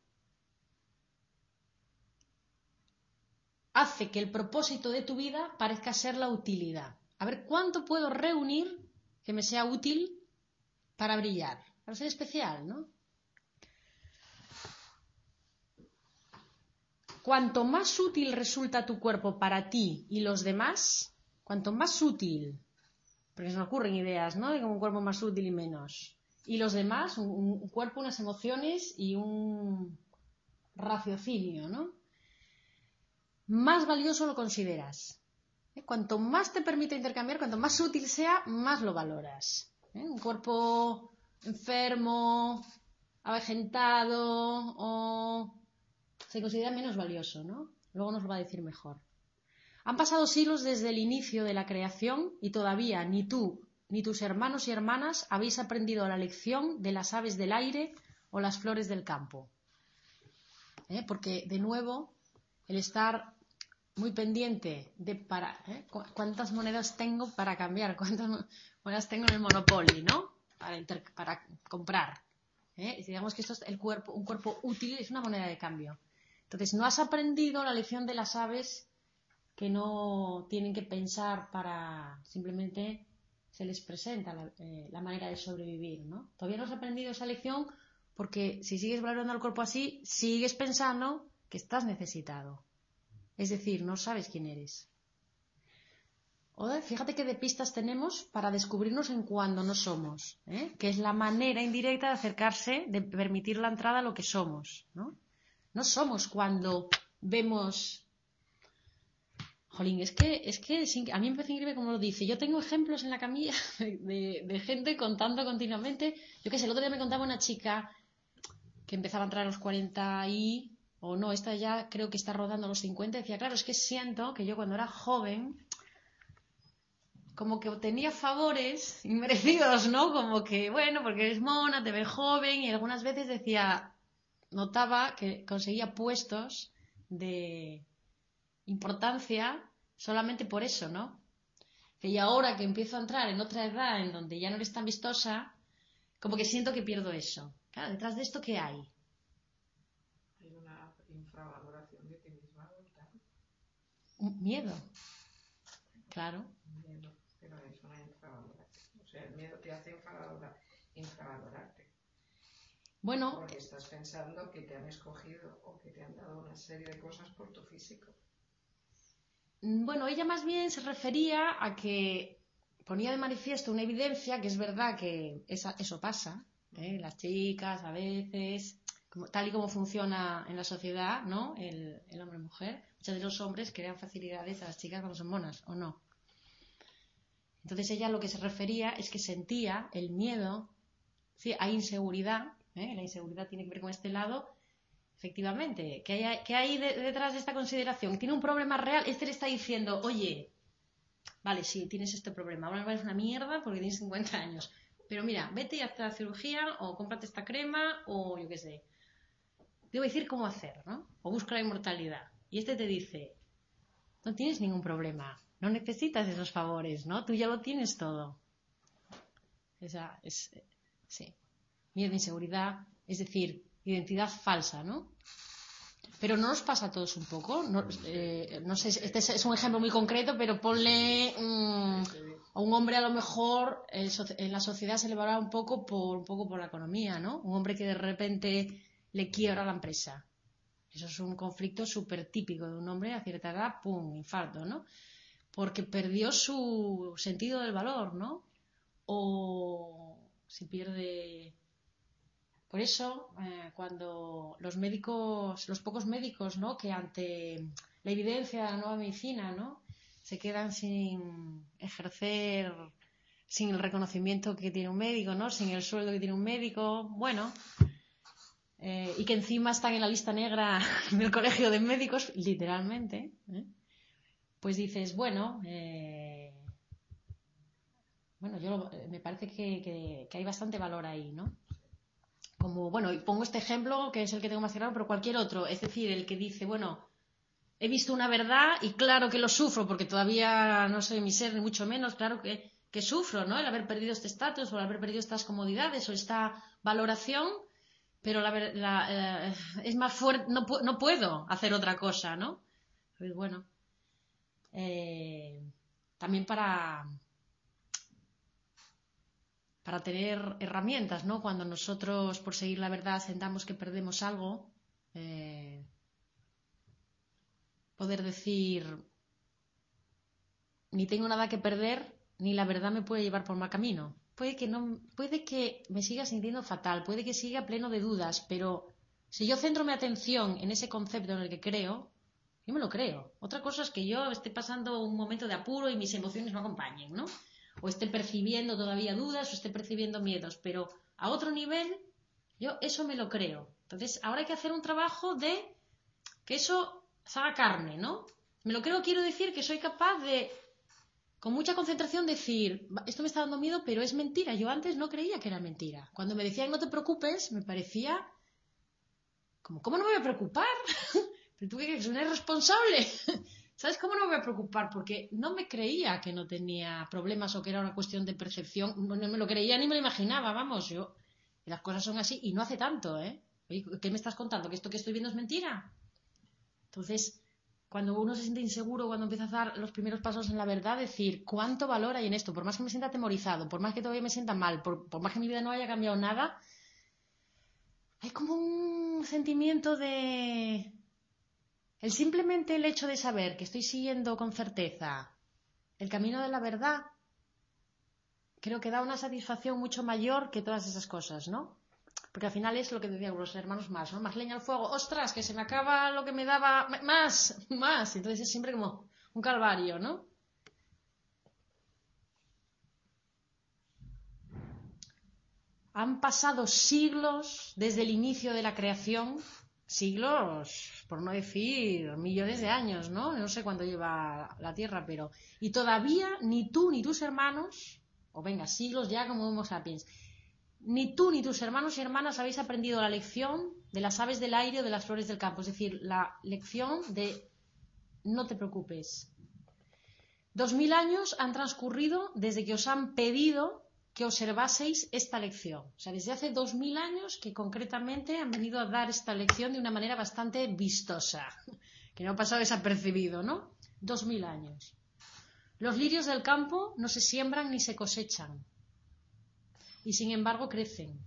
hace que el propósito de tu vida parezca ser la utilidad. A ver, ¿cuánto puedo reunir que me sea útil para brillar? Para ser especial, ¿no? Cuanto más útil resulta tu cuerpo para ti y los demás, cuanto más útil, porque se me ocurren ideas, ¿no? De como un cuerpo más útil y menos. Y los demás, un, cuerpo, unas emociones y un raciocinio, ¿no? Más valioso lo consideras. ¿Eh? Cuanto más te permite intercambiar, cuanto más útil sea, más lo valoras. ¿Eh? Un cuerpo enfermo, avejentado o se considera menos valioso, ¿no? Luego nos lo va a decir mejor. Han pasado siglos desde el inicio de la creación y todavía ni tú ni tus hermanos y hermanas habéis aprendido la lección de las aves del aire o las flores del campo. ¿Eh? Porque, de nuevo, el estar muy pendiente de para ¿eh? Cu- cuántas monedas tengo para cambiar, cuántas mo- monedas tengo en el Monopoly, ¿no? Para, inter- para comprar. ¿eh? Digamos que esto es el cuerpo, un cuerpo útil es una moneda de cambio. Entonces, no has aprendido la lección de las aves que no tienen que pensar para simplemente se les presenta la, eh, la manera de sobrevivir, ¿no? Todavía no has aprendido esa lección porque si sigues valorando el cuerpo así, sigues pensando que estás necesitado. Es decir, no sabes quién eres. Fíjate qué de pistas tenemos para descubrirnos en cuando no somos, ¿eh? que es la manera indirecta de acercarse, de permitir la entrada a lo que somos. No, somos cuando vemos Jolín, es que, es que a mí me parece increíble como lo dice. Yo tengo ejemplos en la camilla de- de gente contando continuamente. Yo qué sé, el otro día me contaba una chica que empezaba a entrar a los 40 y, o no, esta ya creo que está rodando los 50. Decía, claro, es que siento que yo cuando era joven, como que obtenía favores inmerecidos, ¿no? Como que, bueno, porque eres mona, te ves joven, y algunas veces decía, notaba que conseguía puestos de importancia solamente por eso, ¿no? Y ahora que empiezo a entrar en otra edad en donde ya no eres tan vistosa, como que siento que pierdo eso. Claro, detrás de esto, ¿qué? Hay una infravaloración de ti misma brutal. Un miedo. Claro. Miedo, pero es una infravaloración. O sea, el miedo te hace infravalora- infravalorarte. Bueno, Porque estás pensando que te han escogido o que te han dado una serie de cosas por tu físico. mm, bueno, ella más bien se refería a que ponía de manifiesto una evidencia que es verdad que esa- eso pasa. ¿eh? Las chicas a veces, tal y como funciona en la sociedad, ¿no? El, el hombre-mujer, muchos de los hombres crean facilidades a las chicas cuando son monas, ¿o no? Entonces ella lo que se refería es que sentía el miedo, sí, hay inseguridad, ¿eh? la inseguridad tiene que ver con este lado, efectivamente, que hay, que hay de- detrás de esta consideración, tiene un problema real, este le está diciendo, oye, vale, sí, tienes este problema, ahora eres una mierda porque tienes 50 años, pero mira, vete y hazte la cirugía o cómprate esta crema o yo qué sé. Te voy a decir cómo hacer, ¿no? O busca la inmortalidad. Y este te dice, no tienes ningún problema, no necesitas esos favores, ¿no? Tú ya lo tienes todo. Esa es, sí. Miedo, inseguridad, es decir, identidad falsa, ¿no? Pero no nos pasa a todos un poco. No, eh, no sé, este es, un ejemplo muy concreto, pero ponle mm, a un hombre a lo mejor en la sociedad se le valora un poco por un poco por la economía, ¿no? Un hombre que de repente le quiebra la empresa. Eso es un conflicto súper típico de un hombre a cierta edad, pum, infarto, ¿no? Porque perdió su sentido del valor, ¿no? O si pierde por eso, eh, cuando los médicos, los pocos médicos, ¿no? Que ante la evidencia de la nueva medicina, ¿no? Se quedan sin ejercer, sin el reconocimiento que tiene un médico, ¿no? Sin el sueldo que tiene un médico, bueno. Eh, y que encima están en la lista negra del colegio de médicos, literalmente, ¿eh? pues dices, bueno, eh, bueno, yo lo- me parece que, que- que hay bastante valor ahí, ¿no? como, bueno, y pongo este ejemplo que es el que tengo más claro, pero cualquier otro, es decir, el que dice, bueno, he visto una verdad y claro que lo sufro porque todavía no soy mi ser, ni mucho menos, claro que, que sufro, ¿no? El haber perdido este estatus o el haber perdido estas comodidades o esta valoración, pero la, la, eh, es más fuerte, no puedo hacer otra cosa, ¿no? Pues bueno, eh, también para, para tener herramientas, ¿no? Cuando nosotros, por seguir la verdad, sentamos que perdemos algo, eh, poder decir, ni tengo nada que perder, ni la verdad me puede llevar por mal camino. Puede que, no, puede que me siga sintiendo fatal, puede que siga pleno de dudas, pero si yo centro mi atención en ese concepto en el que creo, yo me lo creo. Otra cosa es que yo esté pasando un momento de apuro y mis emociones no acompañen, ¿no? o esté percibiendo todavía dudas o esté percibiendo miedos, pero a otro nivel yo eso me lo creo. Entonces, ahora hay que hacer un trabajo de que eso se haga carne, ¿no? Me lo creo, quiero decir que soy capaz de, con mucha concentración, decir, "Va, esto me está dando miedo, pero es mentira. Yo antes no creía que era mentira. Cuando me decían no te preocupes, me parecía como, ¿cómo no me voy a preocupar? ¿Pero tú qué crees? ¿Un irresponsable? ¿Sabes cómo no me voy a preocupar? Porque no me creía que no tenía problemas o que era una cuestión de percepción. No, me lo creía ni me lo imaginaba, vamos. Yo, las cosas son así y no hace tanto, ¿eh? ¿Qué me estás contando? ¿Que esto que estoy viendo es mentira? Entonces, cuando uno se siente inseguro, cuando empieza a dar los primeros pasos en la verdad, decir cuánto valor hay en esto, por más que me sienta atemorizado, por más que todavía me sienta mal, por, por más que mi vida no haya cambiado nada, hay como un sentimiento de el simplemente el hecho de saber que estoy siguiendo con certeza el camino de la verdad, creo que da una satisfacción mucho mayor que todas esas cosas, ¿no? Porque al final es lo que decían los hermanos más, ¿no? Más leña al fuego, ostras, que se me acaba lo que me daba, más, más. Entonces es siempre como un calvario, ¿no? Han pasado siglos desde el inicio de la creación, siglos, por no decir millones de años, ¿no? No sé cuánto lleva la Tierra, pero... Y todavía ni tú ni tus hermanos, o venga, siglos ya como Homo sapiens, ni tú ni tus hermanos y hermanas habéis aprendido la lección de las aves del aire o de las flores del campo, es decir, la lección de no te preocupes. Dos mil años han transcurrido desde que os han pedido que observaseis esta lección. O sea, desde hace dos mil años que concretamente han venido a dar esta lección de una manera bastante vistosa, que no ha pasado desapercibido, ¿no? Dos mil años. Los lirios del campo no se siembran ni se cosechan, y sin embargo crecen.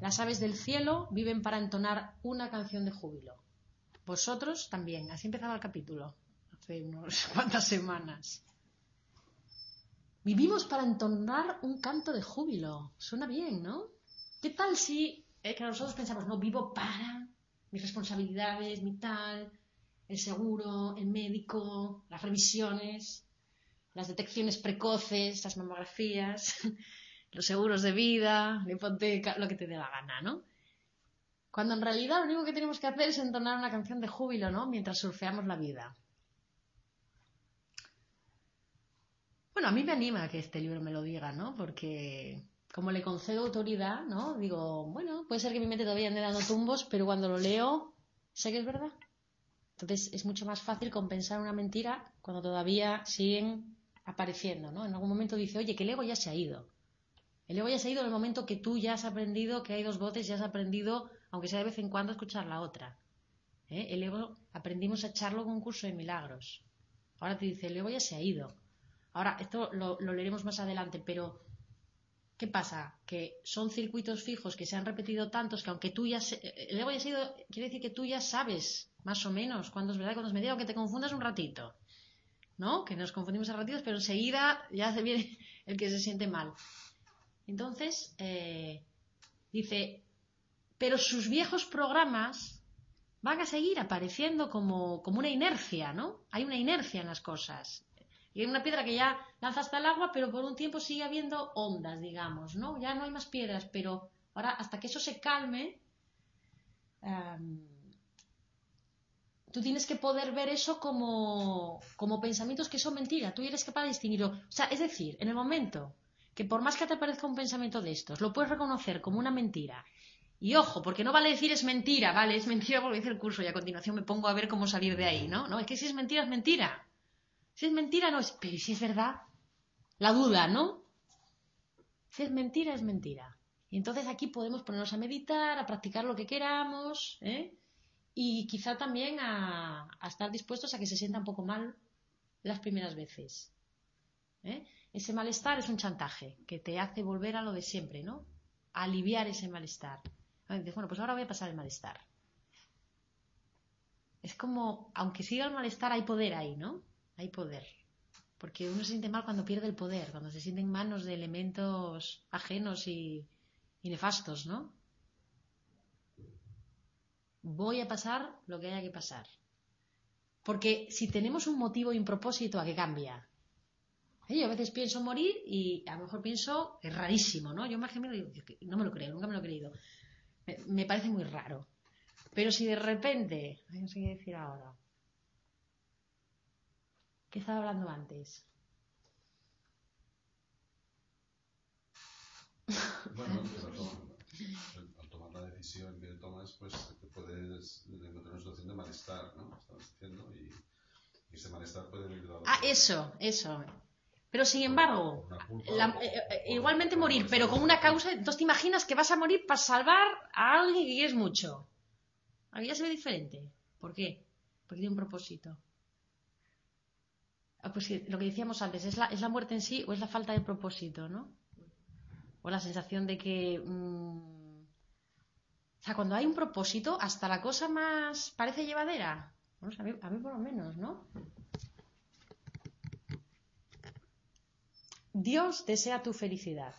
Las aves del cielo viven para entonar una canción de júbilo. Vosotros también. Así empezaba el capítulo, hace unas cuantas semanas. Vivimos para entonar un canto de júbilo. Suena bien, ¿no? ¿Qué tal si eh, que nosotros pensamos, no, vivo para mis responsabilidades, mi tal, el seguro, el médico, las revisiones, las detecciones precoces, las mamografías, los seguros de vida, la hipoteca, lo que te dé la gana, ¿no? Cuando en realidad lo único que tenemos que hacer es entonar una canción de júbilo, ¿no? Mientras surfeamos la vida. Bueno, a mí me anima que este libro me lo diga, ¿no? Porque, como le concedo autoridad, ¿no? Digo, bueno, puede ser que mi mente todavía ande dando tumbos, pero cuando lo leo, sé que es verdad. Entonces es mucho más fácil compensar una mentira cuando todavía siguen apareciendo, ¿no? En algún momento dice, oye, que el ego ya se ha ido. El ego ya se ha ido en el momento que tú ya has aprendido que hay dos voces, ya has aprendido, aunque sea de vez en cuando, a escuchar la otra. ¿Eh? El ego aprendimos a echarlo con un curso de milagros. Ahora te dice, el ego ya se ha ido. Ahora, esto lo, leeremos más adelante, pero ¿qué pasa? Que son circuitos fijos que se han repetido tantos que aunque tú ya... Se, el ego ya ha sido, quiere decir que tú ya sabes más o menos cuándo es verdad y cuándo es mentira, aunque te confundas un ratito. ¿No? Que nos confundimos a ratitos, pero enseguida ya se viene el que se siente mal. Entonces, eh, dice, pero sus viejos programas van a seguir apareciendo como, como una inercia, ¿no? Hay una inercia en las cosas. Y hay una piedra que ya lanza hasta el agua, pero por un tiempo sigue habiendo ondas, digamos, ¿no? Ya no hay más piedras, pero ahora hasta que eso se calme, um, tú tienes que poder ver eso como, como pensamientos que son mentiras. Tú eres capaz de distinguirlo. O sea, es decir, en el momento que por más que te parezca un pensamiento de estos, lo puedes reconocer como una mentira. Y ojo, porque no vale decir es mentira, vale, es mentira porque hice el curso y a continuación me pongo a ver cómo salir de ahí, ¿no? No, es que si es mentira, es mentira. Si es mentira, no es. Pero si es verdad, la duda, ¿no? Si es mentira, es mentira. Y entonces aquí podemos ponernos a meditar, a practicar lo que queramos, ¿eh? y quizá también a, a, estar dispuestos a que se sienta un poco mal las primeras veces. ¿eh? Ese malestar es un chantaje que te hace volver a lo de siempre, ¿no? A aliviar ese malestar. Dices, bueno, pues ahora voy a pasar el malestar. Es como, aunque siga el malestar, hay poder ahí, ¿no? Hay poder. Porque uno se siente mal cuando pierde el poder, cuando se siente en manos de elementos ajenos y, y nefastos, ¿no? Voy a pasar lo que haya que pasar. Porque si tenemos un motivo y un propósito, ¿a qué cambia? Yo a veces pienso morir y a lo mejor pienso, es rarísimo, ¿no? Yo más que me digo, no me lo creo, nunca me lo he creído. Me, me parece muy raro. Pero si de repente, no sé qué decir ahora. ¿Qué estaba hablando antes? Bueno, al tomar la decisión que tomas, pues te puedes encontrar una situación de malestar, ¿no? Estabas diciendo, y, y ese malestar puede venir dado. Ah, eso, eso. Pero sin embargo, la, eh, igualmente morir, pero con una causa, entonces te imaginas que vas a morir para salvar a alguien que quieres mucho. Aquí ya se ve diferente. ¿Por qué? Porque tiene un propósito. Ah, pues lo que decíamos antes, ¿es la, ¿es la muerte en sí o es la falta de propósito, no? O la sensación de que... Mmm, o sea, cuando hay un propósito, hasta la cosa más parece llevadera. Bueno, a, mí, a mí por lo menos, ¿no? Dios desea tu felicidad.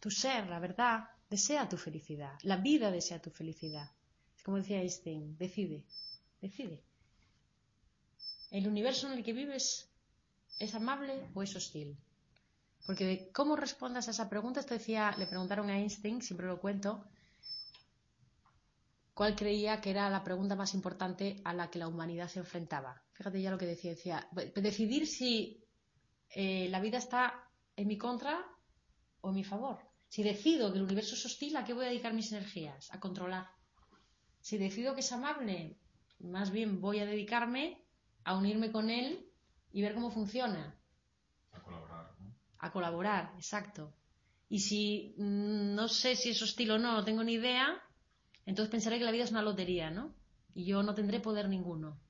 Tu ser, la verdad, desea tu felicidad. La vida desea tu felicidad. Como decía Einstein, decide, decide. ¿El universo en el que vives es amable o es hostil? Porque cómo respondas a esa pregunta, esto decía, le preguntaron a Einstein, siempre lo cuento, cuál creía que era la pregunta más importante a la que la humanidad se enfrentaba. Fíjate ya lo que decía, decía, decidir si eh, la vida está en mi contra o en mi favor. Si decido que el universo es hostil, ¿a qué voy a dedicar mis energías? A controlar. Si decido que es amable, más bien voy a dedicarme a unirme con él y ver cómo funciona. A colaborar. ¿no? A colaborar, exacto. Y si mm, no sé si es hostil o no, no tengo ni idea, entonces pensaré que la vida es una lotería, ¿no? Y yo no tendré poder ninguno.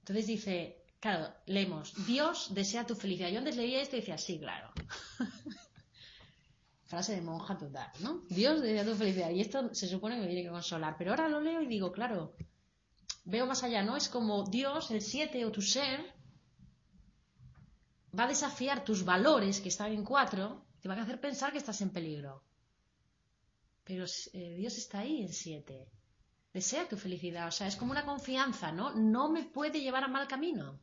Entonces dice, Claro, leemos, Dios desea tu felicidad. Yo antes leía esto y decía, sí, claro. Frase de monja total, ¿no? Dios desea tu felicidad. Y esto se supone que me tiene que consolar. Pero ahora lo leo y digo, claro, veo más allá, ¿no? Es como Dios, el siete o tu ser, va a desafiar tus valores que están en cuatro, te van a hacer pensar que estás en peligro. Pero eh, Dios está ahí en siete. Desea tu felicidad. O sea, es como una confianza, ¿no? No me puede llevar a mal camino.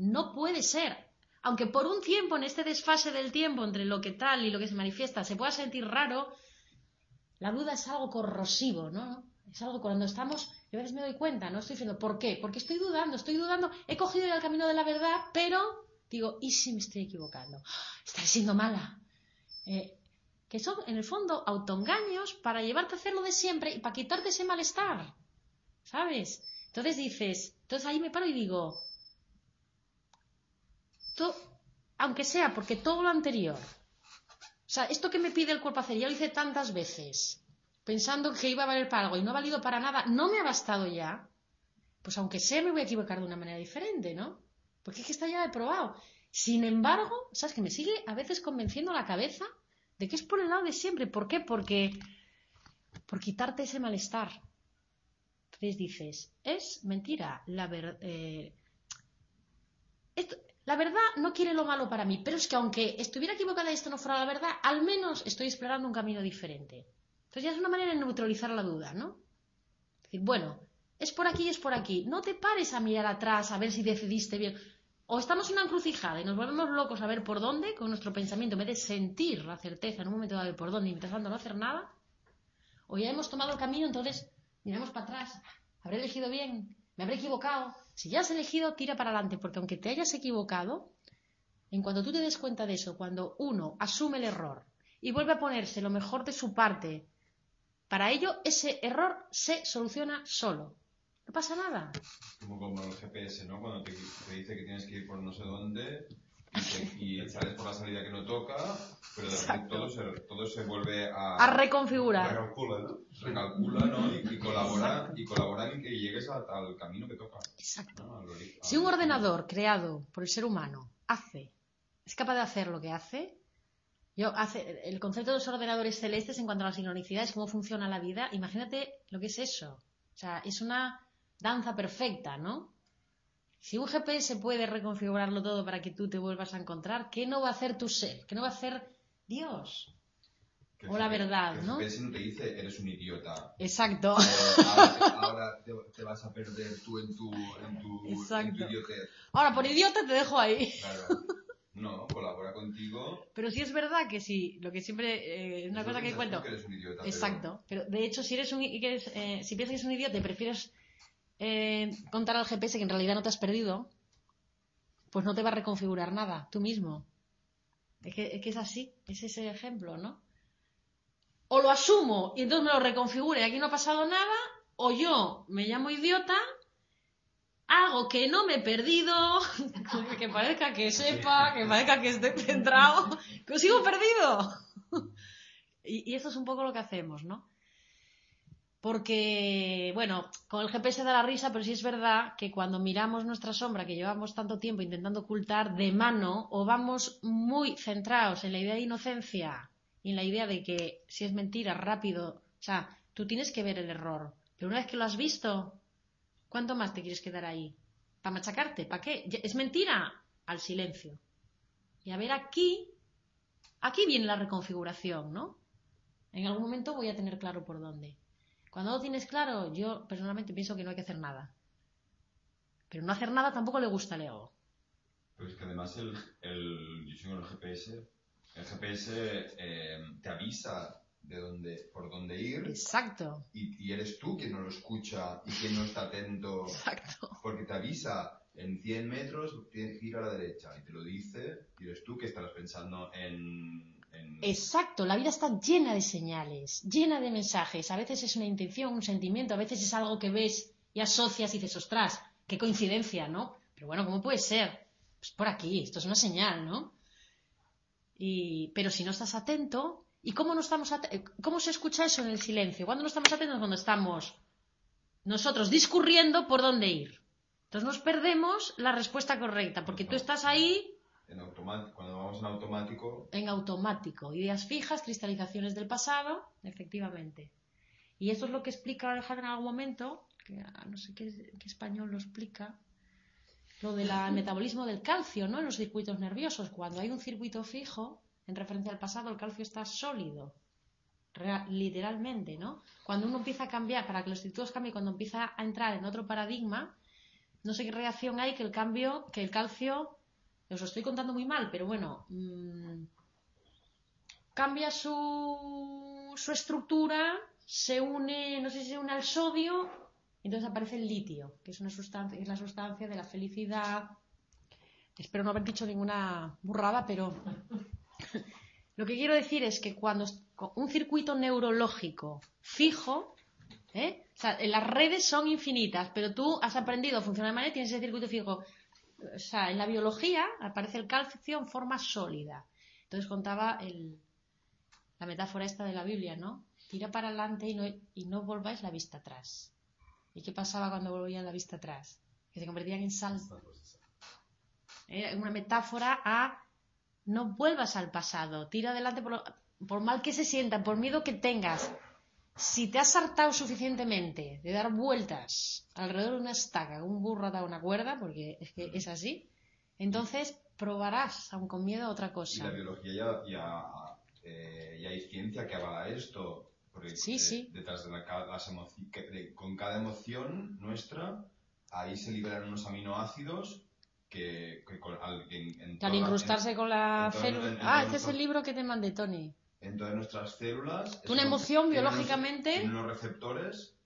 No puede ser. Aunque por un tiempo, en este desfase del tiempo entre lo que tal y lo que se manifiesta, se pueda sentir raro, la duda es algo corrosivo, ¿no? Es algo cuando estamos, yo a veces me doy cuenta, ¿no? Estoy diciendo, ¿por qué? Porque estoy dudando, estoy dudando, he cogido el camino de la verdad, pero digo, ¿y si me estoy equivocando? Estaré siendo mala. Eh, que son, en el fondo, autoengaños para llevarte a hacer lo de siempre y para quitarte ese malestar. ¿Sabes? Entonces dices, entonces ahí me paro y digo, to- aunque sea porque todo lo anterior, o sea, esto que me pide el cuerpo hacer, ya lo hice tantas veces, pensando que iba a valer para algo y no ha valido para nada, no me ha bastado ya, pues aunque sea me voy a equivocar de una manera diferente, ¿no? Porque es que esta ya he probado. Sin embargo, ¿sabes? Que me sigue a veces convenciendo la cabeza de que es por el lado de siempre. ¿Por qué? Porque por quitarte ese malestar. Entonces dices, es mentira, la verdad. La verdad no quiere lo malo para mí, pero es que aunque estuviera equivocada y esto no fuera la verdad, al menos estoy explorando un camino diferente. Entonces ya es una manera de neutralizar la duda, ¿no? Es decir, bueno, es por aquí y es por aquí. No te pares a mirar atrás a ver si decidiste bien. O estamos en una encrucijada y nos volvemos locos a ver por dónde con nuestro pensamiento, en vez de sentir la certeza en un momento dado de por dónde y mientras tanto no hacer nada. O ya hemos tomado el camino, entonces miramos para atrás. ¿Habré elegido bien? ¿Me habré equivocado? Si ya has elegido, tira para adelante, porque aunque te hayas equivocado, en cuanto tú te des cuenta de eso, cuando uno asume el error y vuelve a ponerse lo mejor de su parte, para ello ese error se soluciona solo. No pasa nada. Como como el GPS, ¿no? Cuando te, te dice que tienes que ir por no sé dónde y, sales por la salida que no toca, pero de repente todo se, todo se vuelve a... A reconfigurar. Recalcula, ¿no? recalcula, ¿no? Y, y colabora, y colabora en que llegues al camino que toca. Exacto. ¿no? Al ori- Si un ordenador creado por el ser humano hace, es capaz de hacer lo que hace, yo hace el concepto de los ordenadores celestes en cuanto a la sincronicidad es cómo funciona la vida, imagínate lo que es eso. O sea, es una danza perfecta, ¿no? Si un GPS puede reconfigurarlo todo para que tú te vuelvas a encontrar, ¿qué no va a hacer tu ser? ¿Qué no va a hacer Dios? Que o la verdad, que el ¿no? GPS no te dice, eres un idiota. Exacto. Eh, ahora ahora te, te vas a perder tú en tu, en tu, en tu Exacto. idiotez. Ahora, por idiota te dejo ahí. Claro. No, colabora contigo. Pero sí es verdad que sí, lo que siempre, eh, es una cosa que cuento. que eres un idiota, Exacto. Pero de hecho, si eres un, que eres, eh, si piensas que es un idiota y prefieres eh, contar al GPS que en realidad no te has perdido, pues no te va a reconfigurar nada, tú mismo. Es que, es que es así, es ese ejemplo, ¿no? O lo asumo y entonces me lo reconfigura y aquí no ha pasado nada, o yo me llamo idiota, hago que no me he perdido, que parezca que sepa, que parezca que esté centrado, que sigo perdido. Y, y eso es un poco lo que hacemos, ¿no? Porque, bueno, con el GPS da la risa, pero sí es verdad que cuando miramos nuestra sombra, que llevamos tanto tiempo intentando ocultar de mano, o vamos muy centrados en la idea de inocencia y en la idea de que si es mentira, rápido, o sea, tú tienes que ver el error. Pero una vez que lo has visto, ¿cuánto más te quieres quedar ahí? ¿Para machacarte? ¿Para qué? ¿Es mentira? Al silencio. Y a ver aquí, aquí viene la reconfiguración, ¿no? En algún momento voy a tener claro por dónde. Cuando lo tienes claro, yo personalmente pienso que no hay que hacer nada. Pero no hacer nada tampoco le gusta al ego. Pero es que además el, el, yo sigo el GPS, el GPS eh, te avisa de dónde, por dónde ir Exacto, y, y eres tú quien no lo escucha y quien no está atento exacto. porque te avisa en 100 metros tienes que ir a la derecha y te lo dice y eres tú que estarás pensando en... Exacto, la vida está llena de señales, llena de mensajes. A veces es una intención, un sentimiento, a veces es algo que ves y asocias y dices, ostras, qué coincidencia, ¿no? Pero bueno, ¿cómo puede ser? Pues por aquí, esto es una señal, ¿no? Y, pero si no estás atento, ¿y cómo no estamos cómo se escucha eso en el silencio? ¿Cuándo no estamos atentos? Cuando estamos nosotros discurriendo por dónde ir. Entonces nos perdemos la respuesta correcta, porque tú estás ahí en automático, cuando vamos en automático, en automático. Ideas fijas, cristalizaciones del pasado, efectivamente. Y eso es lo que explica Alejandro en algún momento, que ah, no sé qué, qué español lo explica, lo del metabolismo del calcio, ¿no? En los circuitos nerviosos. Cuando hay un circuito fijo, en referencia al pasado, el calcio está sólido. Rea- literalmente, ¿no? Cuando uno empieza a cambiar, para que los circuitos cambien, cuando empieza a entrar en otro paradigma, no sé qué reacción hay que el cambio, que el calcio os lo estoy contando muy mal, pero bueno, mm, cambia su, su estructura, se une, no sé si se une al sodio, y entonces aparece el litio, que es una sustancia, es la sustancia de la felicidad, espero no haber dicho ninguna burrada, pero lo que quiero decir es que cuando un circuito neurológico fijo, ¿eh? o sea, las redes son infinitas, pero tú has aprendido a funcionar de manera y tienes ese circuito fijo. O sea, en la biología aparece el calcio en forma sólida. Entonces contaba el, la metáfora esta de la Biblia, ¿no? Tira para adelante y no, y no volváis la vista atrás. ¿Y qué pasaba cuando volvían la vista atrás? Que se convertían en sal. Era una metáfora a no vuelvas al pasado, tira adelante por, por mal que se sienta, por miedo que tengas. Si te has hartado suficientemente de dar vueltas alrededor de una estaca, un burro atado a una cuerda, porque es que es así, entonces probarás, aun con miedo, a otra cosa. Y la biología ya, eh, ya, hay ciencia que avala esto. Porque sí, eh, sí. detrás de, las emociones, con cada emoción nuestra, ahí se liberan unos aminoácidos que, con, al, incrustarse con la célula. Ah, este es el libro que te mandé, Tony. En todas nuestras células. Una emoción biológicamente. Unos receptores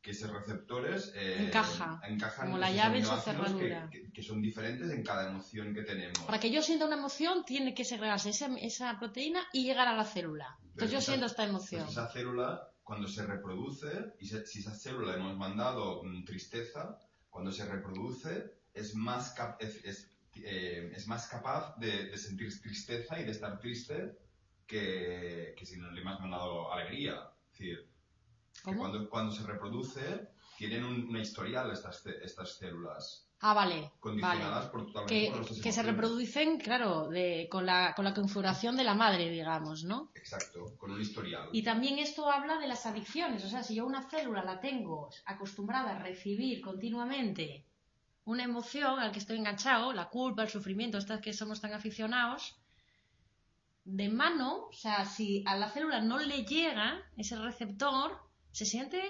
que esos receptores eh, Encaja, encajan como la llave en su cerradura. Que, son diferentes en cada emoción que tenemos. Para que yo sienta una emoción, tiene que segregarse esa, esa proteína y llegar a la célula. Entonces yo siento esta emoción. Pues esa célula, cuando se reproduce, y si esa célula hemos mandado mm, tristeza, cuando se reproduce, es más, es, eh, es, más capaz de, sentir tristeza y de estar triste que, que si no le hemos mandado alegría. Es decir, que cuando, cuando se reproduce, tienen una historial estas, estas células. Ah, vale. Condicionadas por totalmente que, que se reproducen, claro, de, con, la, con la configuración de la madre, digamos, ¿no? Exacto, con un historial. Y también esto habla de las adicciones. O sea, si yo una célula la tengo acostumbrada a recibir continuamente una emoción al que estoy enganchado, la culpa, el sufrimiento, estas que somos tan aficionados, de mano, o sea, si a la célula no le llega ese receptor, se siente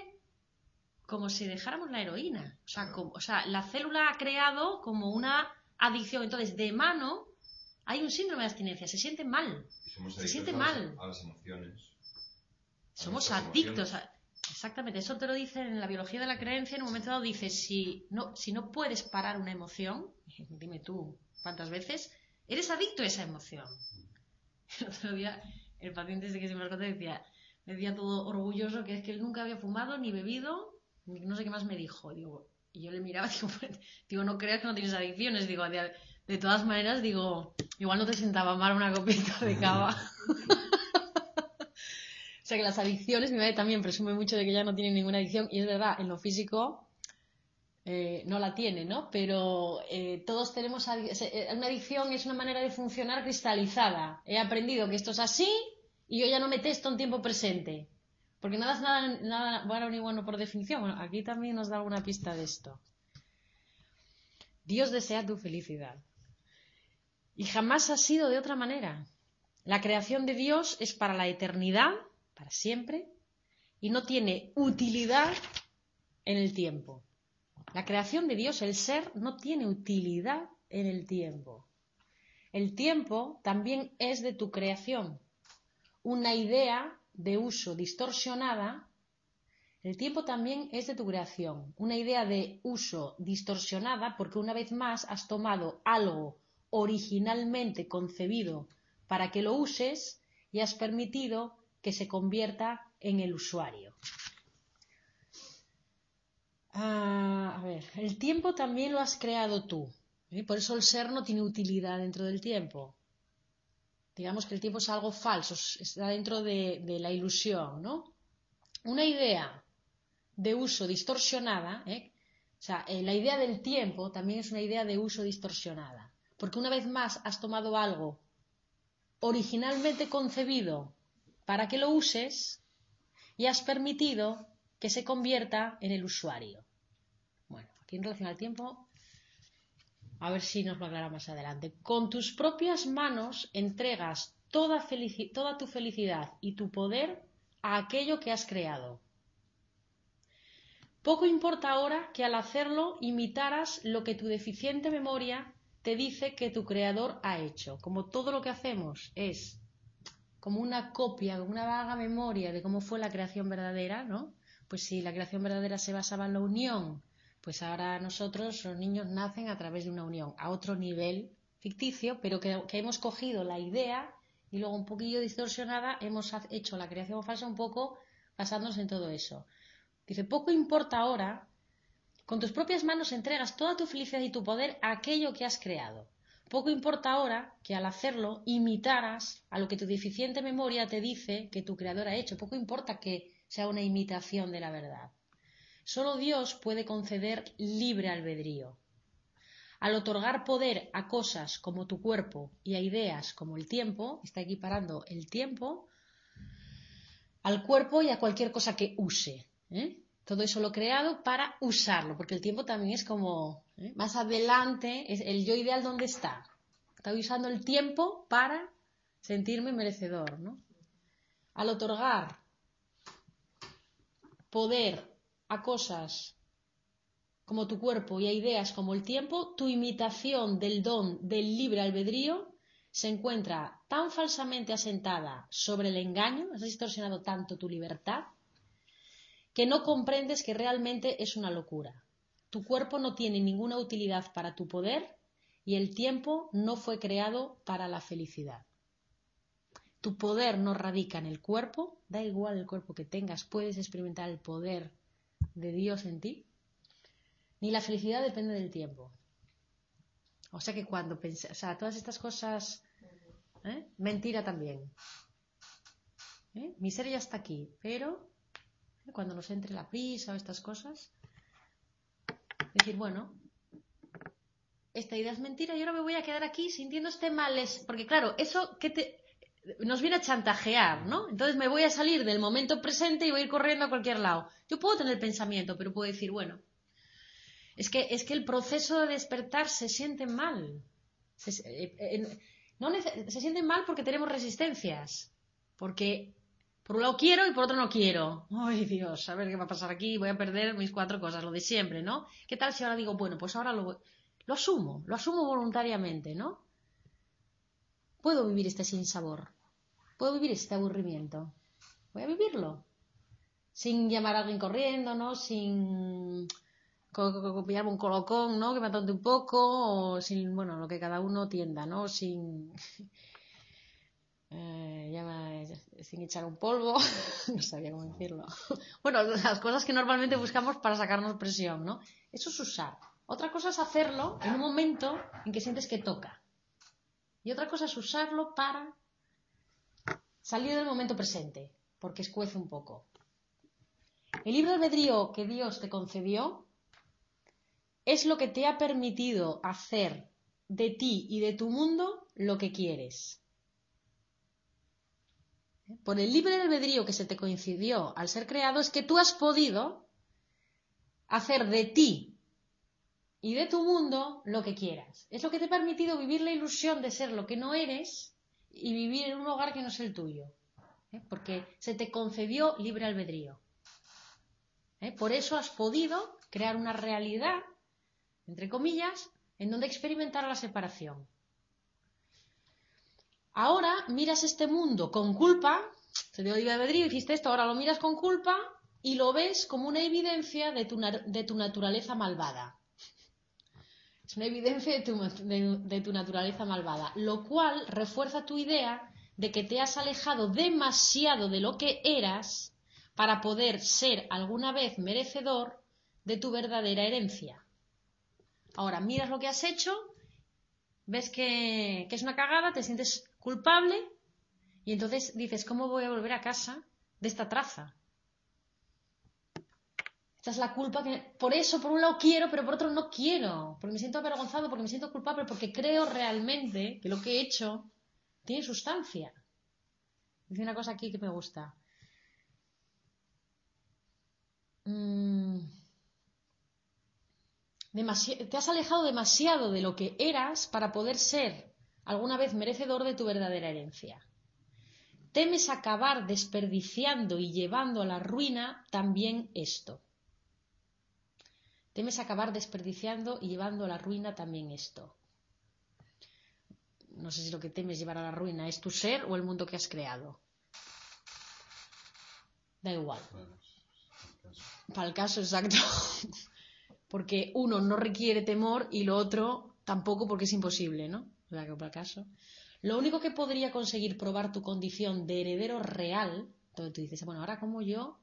como si dejáramos la heroína. O sea, o sea, la célula ha creado como una adicción. Entonces, de mano hay un síndrome de abstinencia, se siente mal. se siente mal. A las emociones. Somos adictos a Exactamente, eso te lo dice en la biología de la creencia, en un momento dado dice, si no, si no puedes parar una emoción, dime tú cuántas veces, eres adicto a esa emoción. El otro día, el paciente ese que se me lo decía, me decía todo orgulloso que es que él nunca había fumado ni bebido, ni no sé qué más me dijo. Digo, y yo le miraba, digo, pues, digo no creas que no tienes adicciones, digo, de, de todas maneras, digo, igual no te sentaba mal una copita de cava. O sea que las adicciones, mi madre también presume mucho de que ella no tiene ninguna adicción y es verdad, en lo físico eh, no la tiene, ¿no? Pero eh, todos tenemos eh, una adicción es una manera de funcionar cristalizada. He aprendido que esto es así y yo ya no me testo en tiempo presente. Porque nada es nada, nada bueno ni bueno por definición. Bueno, aquí también nos da alguna pista de esto. Dios desea tu felicidad. Y jamás ha sido de otra manera. La creación de Dios es para la eternidad para siempre y no tiene utilidad en el tiempo. La creación de Dios, el ser, no tiene utilidad en el tiempo. El tiempo también es de tu creación. Una idea de uso distorsionada, el tiempo también es de tu creación. Una idea de uso distorsionada porque una vez más has tomado algo originalmente concebido para que lo uses y has permitido que se convierta en el usuario. Ah, a ver, el tiempo también lo has creado tú. ¿eh? Por eso el ser no tiene utilidad dentro del tiempo. Digamos que el tiempo es algo falso, está dentro de, la ilusión, ¿no? Una idea de uso distorsionada, ¿eh? o sea, eh, la idea del tiempo también es una idea de uso distorsionada. Porque una vez más has tomado algo originalmente concebido para que lo uses y has permitido que se convierta en el usuario. En relación al tiempo, a ver si nos lo aclara más adelante. Con tus propias manos entregas toda, toda tu felicidad y tu poder a aquello que has creado. Poco importa ahora que al hacerlo imitaras lo que tu deficiente memoria te dice que tu creador ha hecho. Como todo lo que hacemos es como una copia, como una vaga memoria de cómo fue la creación verdadera, ¿no? Pues si la creación verdadera se basaba en la unión, pues ahora nosotros, los niños, nacen a través de una unión, a otro nivel ficticio, pero que, hemos cogido la idea y luego un poquillo distorsionada hemos hecho la creación falsa un poco basándonos en todo eso. Dice, poco importa ahora, con tus propias manos entregas toda tu felicidad y tu poder a aquello que has creado. Poco importa ahora que al hacerlo imitaras a lo que tu deficiente memoria te dice que tu creador ha hecho. Poco importa que sea una imitación de la verdad. Solo Dios puede conceder libre albedrío. Al otorgar poder a cosas como tu cuerpo y a ideas como el tiempo, está equiparando el tiempo al cuerpo y a cualquier cosa que use. ¿eh? Todo eso lo creado para usarlo, porque el tiempo también es como ¿eh? más adelante, es el yo ideal dónde está. Estoy usando el tiempo para sentirme merecedor. ¿no? Al otorgar poder a cosas como tu cuerpo y a ideas como el tiempo, tu imitación del don del libre albedrío se encuentra tan falsamente asentada sobre el engaño, has distorsionado tanto tu libertad, que no comprendes que realmente es una locura. Tu cuerpo no tiene ninguna utilidad para tu poder y el tiempo no fue creado para la felicidad. Tu poder no radica en el cuerpo, da igual el cuerpo que tengas, puedes experimentar el poder de Dios en ti, ni la felicidad depende del tiempo. O sea que cuando pensé, o sea, todas estas cosas, ¿eh? mentira también. ¿Eh? Mi ya está aquí, pero ¿eh? cuando nos entre la prisa o estas cosas, decir, bueno, esta idea es mentira y ahora me voy a quedar aquí sintiendo este malestar, porque claro, eso que te nos viene a chantajear, ¿no? Entonces me voy a salir del momento presente y voy a ir corriendo a cualquier lado. Yo puedo tener pensamiento, pero puedo decir, bueno, es que, es que el proceso de despertar se siente mal. Se, eh, eh, no se siente mal porque tenemos resistencias. Porque por un lado quiero y por otro no quiero. Ay Dios, a ver qué va a pasar aquí, voy a perder mis cuatro cosas, lo de siempre, ¿no? ¿Qué tal si ahora digo, bueno, pues ahora lo, lo asumo, lo asumo voluntariamente, ¿no? Puedo vivir este sinsabor, puedo vivir este aburrimiento, voy a vivirlo. Sin llamar a alguien corriendo, ¿no? Sin pillarme un colocón, ¿no? Que me atonte un poco, o sin, bueno, lo que cada uno tienda, ¿no? Sin, eh, sin echar un polvo, no sabía cómo decirlo. bueno, las cosas que normalmente buscamos para sacarnos presión, ¿no? Eso es usar. Otra cosa es hacerlo en un momento en que sientes que toca. Y otra cosa es usarlo para salir del momento presente, porque escuece un poco. El libre albedrío que Dios te concedió es lo que te ha permitido hacer de ti y de tu mundo lo que quieres. Por el libre albedrío que se te coincidió al ser creado es que tú has podido hacer de ti y de tu mundo lo que quieras. Es lo que te ha permitido vivir la ilusión de ser lo que no eres y vivir en un hogar que no es el tuyo. ¿eh? Porque se te concedió libre albedrío. ¿eh? Por eso has podido crear una realidad entre comillas, en donde experimentar la separación. Ahora miras este mundo con culpa, te dio libre albedrío, hiciste esto, ahora lo miras con culpa y lo ves como una evidencia de tu, de tu naturaleza malvada. Es una evidencia de tu, de, tu naturaleza malvada, lo cual refuerza tu idea de que te has alejado demasiado de lo que eras para poder ser alguna vez merecedor de tu verdadera herencia. Ahora, miras lo que has hecho, ves que, que, es una cagada, te sientes culpable y entonces dices, ¿cómo voy a volver a casa de esta traza? Esta es la culpa que... Por eso, por un lado quiero, pero por otro no quiero. Porque me siento avergonzado, porque me siento culpable, porque creo realmente que lo que he hecho tiene sustancia. Dice una cosa aquí que me gusta. Mm te has alejado demasiado de lo que eras para poder ser alguna vez merecedor de tu verdadera herencia. Temes acabar desperdiciando y llevando a la ruina también esto. Temes acabar desperdiciando y llevando a la ruina también esto. No sé si lo que temes llevar a la ruina es tu ser o el mundo que has creado. Da igual. Para el caso exacto porque uno no requiere temor y lo otro tampoco porque es imposible, ¿no? o sea que por acaso, lo único que podría conseguir probar tu condición de heredero real, entonces tú dices, bueno, ahora como yo,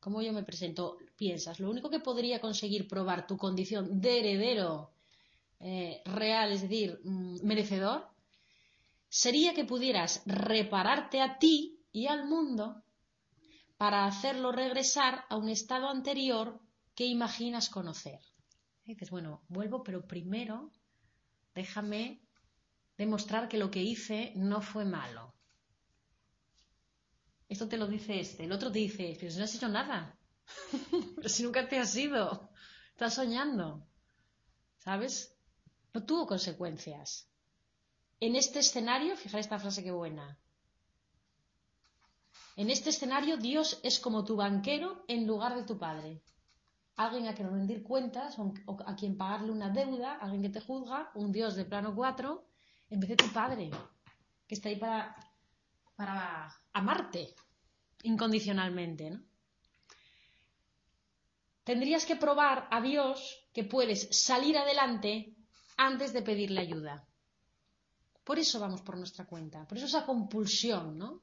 cómo yo me presento, piensas, lo único que podría conseguir probar tu condición de heredero eh, real, es decir, mm, merecedor, sería que pudieras repararte a ti y al mundo para hacerlo regresar a un estado anterior que imaginas conocer. Dices, bueno, vuelvo, pero primero déjame demostrar que lo que hice no fue malo. Esto te lo dice este. El otro te dice, pero si no has hecho nada. pero si nunca te has ido. Estás soñando. ¿Sabes? No tuvo consecuencias. En este escenario, fijaros esta frase que buena. En este escenario, Dios es como tu banquero en lugar de tu padre. Alguien a quien rendir cuentas o a quien pagarle una deuda, alguien que te juzga, un Dios de plano 4, en vez de tu padre, que está ahí para, para amarte incondicionalmente. ¿no? Tendrías que probar a Dios que puedes salir adelante antes de pedirle ayuda. Por eso vamos por nuestra cuenta, por eso esa compulsión, ¿no?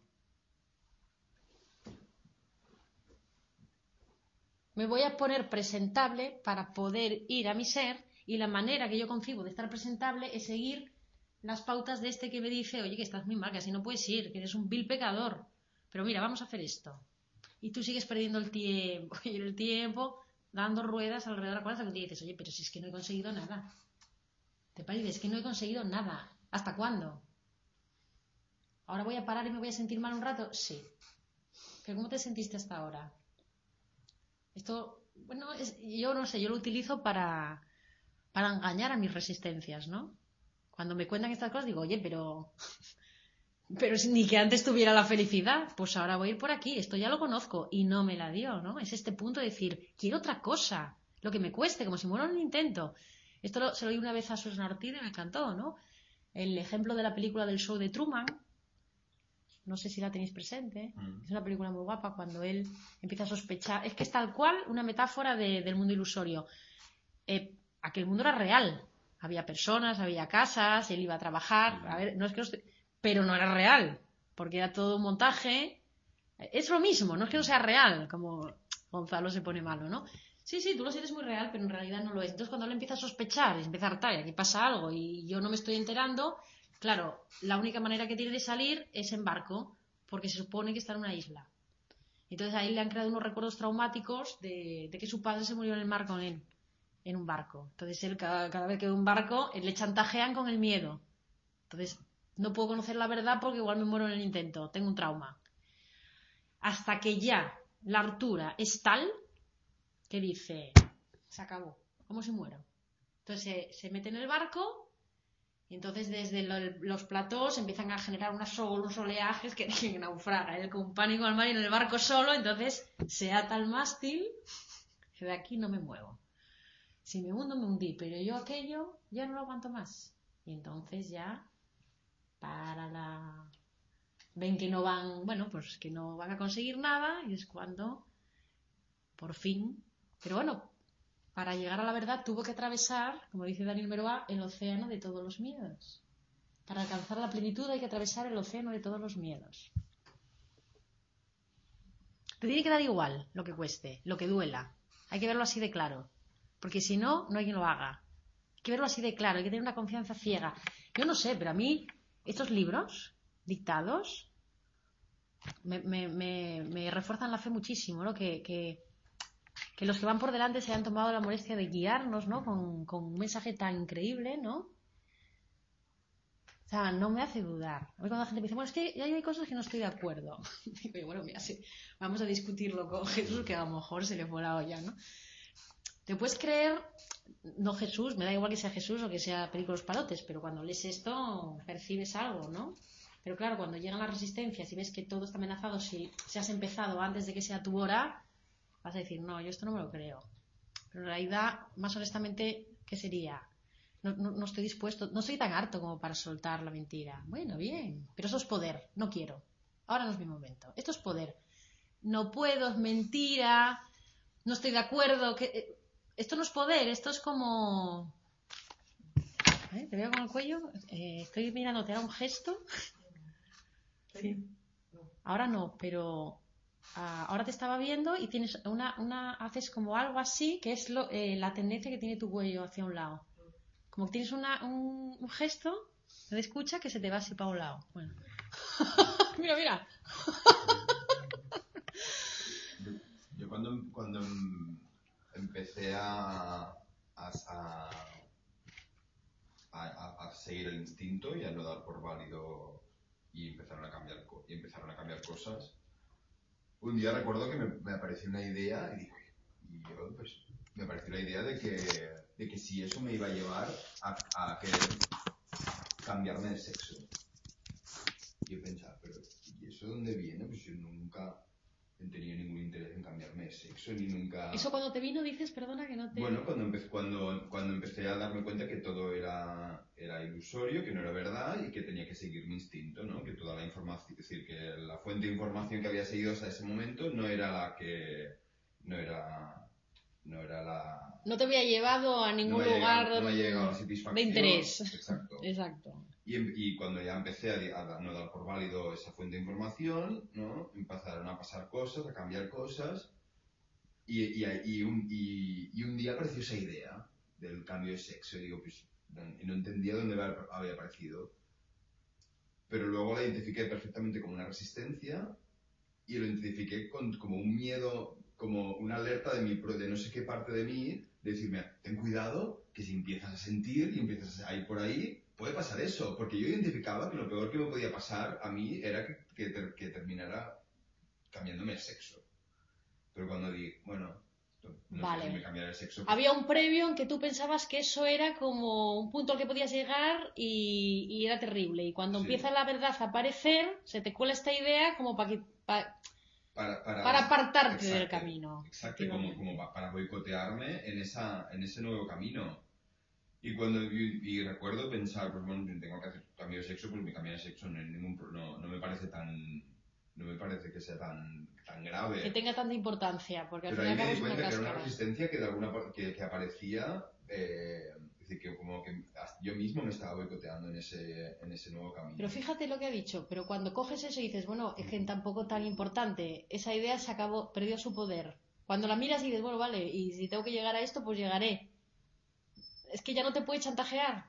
Me voy a poner presentable para poder ir a mi ser y la manera que yo concibo de estar presentable es seguir las pautas de este que me dice, oye, que estás muy mal, que así no puedes ir, que eres un vil pecador. Pero mira, vamos a hacer esto. Y tú sigues perdiendo el tiempo y el tiempo dando ruedas alrededor de la cual que te dices, oye, pero si es que no he conseguido nada. Te parece, es que no he conseguido nada. ¿Hasta cuándo? ¿Ahora voy a parar y me voy a sentir mal un rato? Sí. ¿Pero cómo te sentiste hasta ahora? Esto, bueno, yo no sé, yo lo utilizo para, para engañar a mis resistencias, ¿no? Cuando me cuentan estas cosas digo, oye, pero, pero ni que antes tuviera la felicidad, pues ahora voy a ir por aquí, esto ya lo conozco y no me la dio, ¿no? Es este punto de decir, quiero otra cosa, lo que me cueste, como si muero en un intento. Esto se lo oí una vez a Susana Ortiz y me encantó, ¿no? el ejemplo de la película del show de Truman, no sé si la tenéis presente, mm. es una película muy guapa cuando él empieza a sospechar, es que es tal cual una metáfora del mundo ilusorio. Eh, aquel mundo era real, había personas, había casas, él iba a trabajar, a ver, no es que pero no era real, porque era todo un montaje. Es lo mismo, no es que no sea real, como Gonzalo se pone malo, ¿no? Sí, sí, tú lo sientes muy real, pero en realidad no lo es. Entonces, cuando él empieza a sospechar, empieza a hartar, y aquí pasa algo y yo no me estoy enterando, claro, la única manera que tiene de salir es en barco, porque se supone que está en una isla. Entonces ahí le han creado unos recuerdos traumáticos de, que su padre se murió en el mar con él, en un barco. Entonces él, cada, vez que ve un barco, le chantajean con el miedo. Entonces, no puedo conocer la verdad porque igual me muero en el intento, tengo un trauma. Hasta que ya la altura es tal que dice, se acabó, ¿cómo se muero? Entonces se, mete en el barco y entonces desde los platós empiezan a generar unos oleajes que, que naufraga. Él con pánico al mar y en el barco solo, entonces se ata al mástil de aquí no me muevo. Si me hundo, me hundí, pero yo aquello ya no lo aguanto más. Y entonces ya para la... Ven que no van, bueno, pues que no van a conseguir nada y es cuando por fin pero bueno, para llegar a la verdad tuvo que atravesar, como dice Daniel Meroa, el océano de todos los miedos. Para alcanzar la plenitud hay que atravesar el océano de todos los miedos. Te tiene que dar igual lo que cueste, lo que duela. Hay que verlo así de claro. Porque si no, no hay quien lo haga. Hay que verlo así de claro, hay que tener una confianza ciega. Yo no sé, pero a mí estos libros dictados me, refuerzan la fe muchísimo, ¿no? que, los que van por delante se han tomado la molestia de guiarnos, ¿no? Con, un mensaje tan increíble, ¿no? O sea, no me hace dudar. A cuando la gente me dice, bueno, es que hay cosas que no estoy de acuerdo. Digo, bueno, mira, sí, vamos a discutirlo con Jesús, que a lo mejor se le fue la olla, ¿no? Te puedes creer, no Jesús, me da igual que sea Jesús o que sea Películas Palotes, pero cuando lees esto percibes algo, ¿no? Pero claro, cuando llegan las resistencias y ves que todo está amenazado, si, si has empezado antes de que sea tu hora, vas a decir, no, yo esto no me lo creo. Pero en realidad, más honestamente, ¿qué sería? No, estoy dispuesto, no soy tan harto como para soltar la mentira. Bueno, bien, pero eso es poder, no quiero. Ahora no es mi momento. Esto es poder. No puedo, es mentira, no estoy de acuerdo. Que... Esto no es poder, esto es como... ¿eh? Te veo con el cuello. eh, estoy mirándote a un gesto. Sí. Ahora no, pero ah, ahora te estaba viendo y tienes una, una, haces como algo así, que es lo, eh, la tendencia que tiene tu cuello hacia un lado. Como que tienes una, un, un gesto de escucha que se te va así para un lado. Bueno. mira, mira. Yo, cuando, cuando empecé a, a, a, a- seguir el instinto y a no dar por válido y empezaron a cambiar, y empezaron a cambiar cosas, un día recuerdo que me, me apareció una idea y dije, y yo pues me apareció la idea de que, de que si eso me iba a llevar a, a querer cambiarme de sexo. Y yo pensaba, pero ¿y eso de dónde viene? Pues yo nunca tenido ningún interés en cambiarme de sexo, ni nunca... Eso cuando te vino dices, perdona que no te... Bueno, cuando empecé, cuando, cuando empecé a darme cuenta que todo era, era ilusorio, que no era verdad y que tenía que seguir mi instinto, ¿no? Que toda la información, es decir, que la fuente de información que había seguido hasta ese momento no era la que... no era... no era la... No te había llevado a ningún lugar llegado- no llegado de interés. Exacto. Exacto. Y, em- y cuando ya empecé a, a no dar por válido esa fuente de información, ¿no? Empezaron a pasar cosas, a cambiar cosas. Y, y, y un, un día apareció esa idea del cambio de sexo. Y digo, pues, no, entendía dónde había aparecido. Pero luego la identifiqué perfectamente como una resistencia y lo identifiqué con, como un miedo, como una alerta de, mi, de no sé qué parte de mí, de decirme, ten cuidado, que si empiezas a sentir y empiezas a ir por ahí, puede pasar eso. Porque yo identificaba que lo peor que me podía pasar a mí era que, que, ter- que terminara cambiándome el sexo. Pero cuando di, bueno, no Vale. sé si me cambiara el sexo. pues, Había un previo en que tú pensabas que eso era como un punto al que podías llegar y, y era terrible. Y cuando Sí. empieza la verdad a aparecer, se te cuela esta idea como para, que, pa- para, para, para apartarte del Exacto. camino. Exacto, como, como pa- para boicotearme en, esa, en ese nuevo camino. Y cuando y, y recuerdo pensar, pues bueno, tengo que hacer cambio de sexo, pues mi cambio de sexo no, ningún, no, no me parece tan no me parece que sea tan, tan grave. Que tenga tanta importancia, porque al Pero fin y ahí me di cuenta que era una resistencia que de alguna que, que aparecía, eh, es decir, que como que yo mismo me estaba boicoteando en ese, en ese nuevo camino. Pero fíjate lo que ha dicho, pero cuando coges eso y dices, bueno, es que tampoco tan importante, esa idea se acabó, perdió su poder. Cuando la miras y dices, bueno, vale, y si tengo que llegar a esto, pues llegaré. Es que ya no te puede chantajear.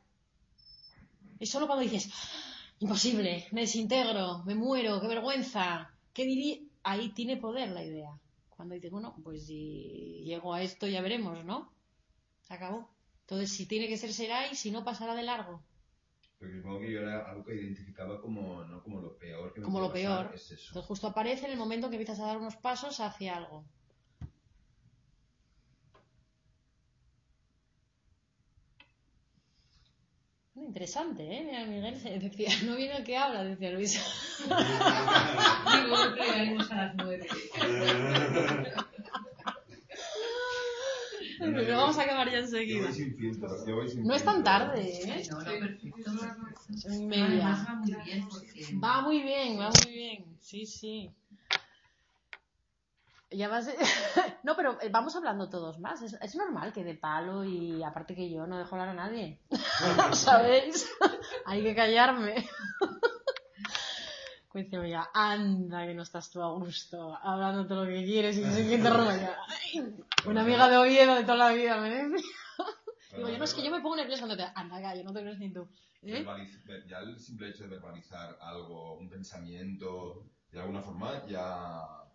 Es solo cuando dices, imposible, me desintegro, me muero, qué vergüenza. ¿Qué diría? Ahí tiene poder la idea. Cuando dices, bueno, pues si llego a esto ya veremos, ¿no? Se acabó. Entonces, si tiene que ser, será y si no, pasará de largo. Porque supongo que yo era algo que identificaba como, ¿no? como lo peor que me Como lo pasar, peor. es eso. Entonces justo aparece en el momento en que empiezas a dar unos pasos hacia algo. Interesante, ¿eh? Mira, Miguel se decía, no viene el que habla, decía Luisa. Digo, no llegaremos a las nueve. Pero vamos a acabar ya enseguida. voy sin filtro, yo voy sin No es tan tarde, ¿eh? No, no, perfecto. Media. va muy bien porque Va muy bien, va muy bien. Sí, sí. Ya vas... No, pero eh, vamos hablando todos más. Es, es normal que de palo y aparte que yo no dejo hablar a nadie. ¿Sabéis? Hay que callarme. Cuéntame ya, anda que no estás tú a gusto, hablando todo lo que quieres y sin que te rollo. Una amiga de Oviedo de toda la vida, me decía. Digo, yo no es que yo me pongo nerviosa cuando te... Anda, calla, no te crees ni tú. ¿Eh? Ya el simple hecho de verbalizar algo, un pensamiento, de alguna forma ya,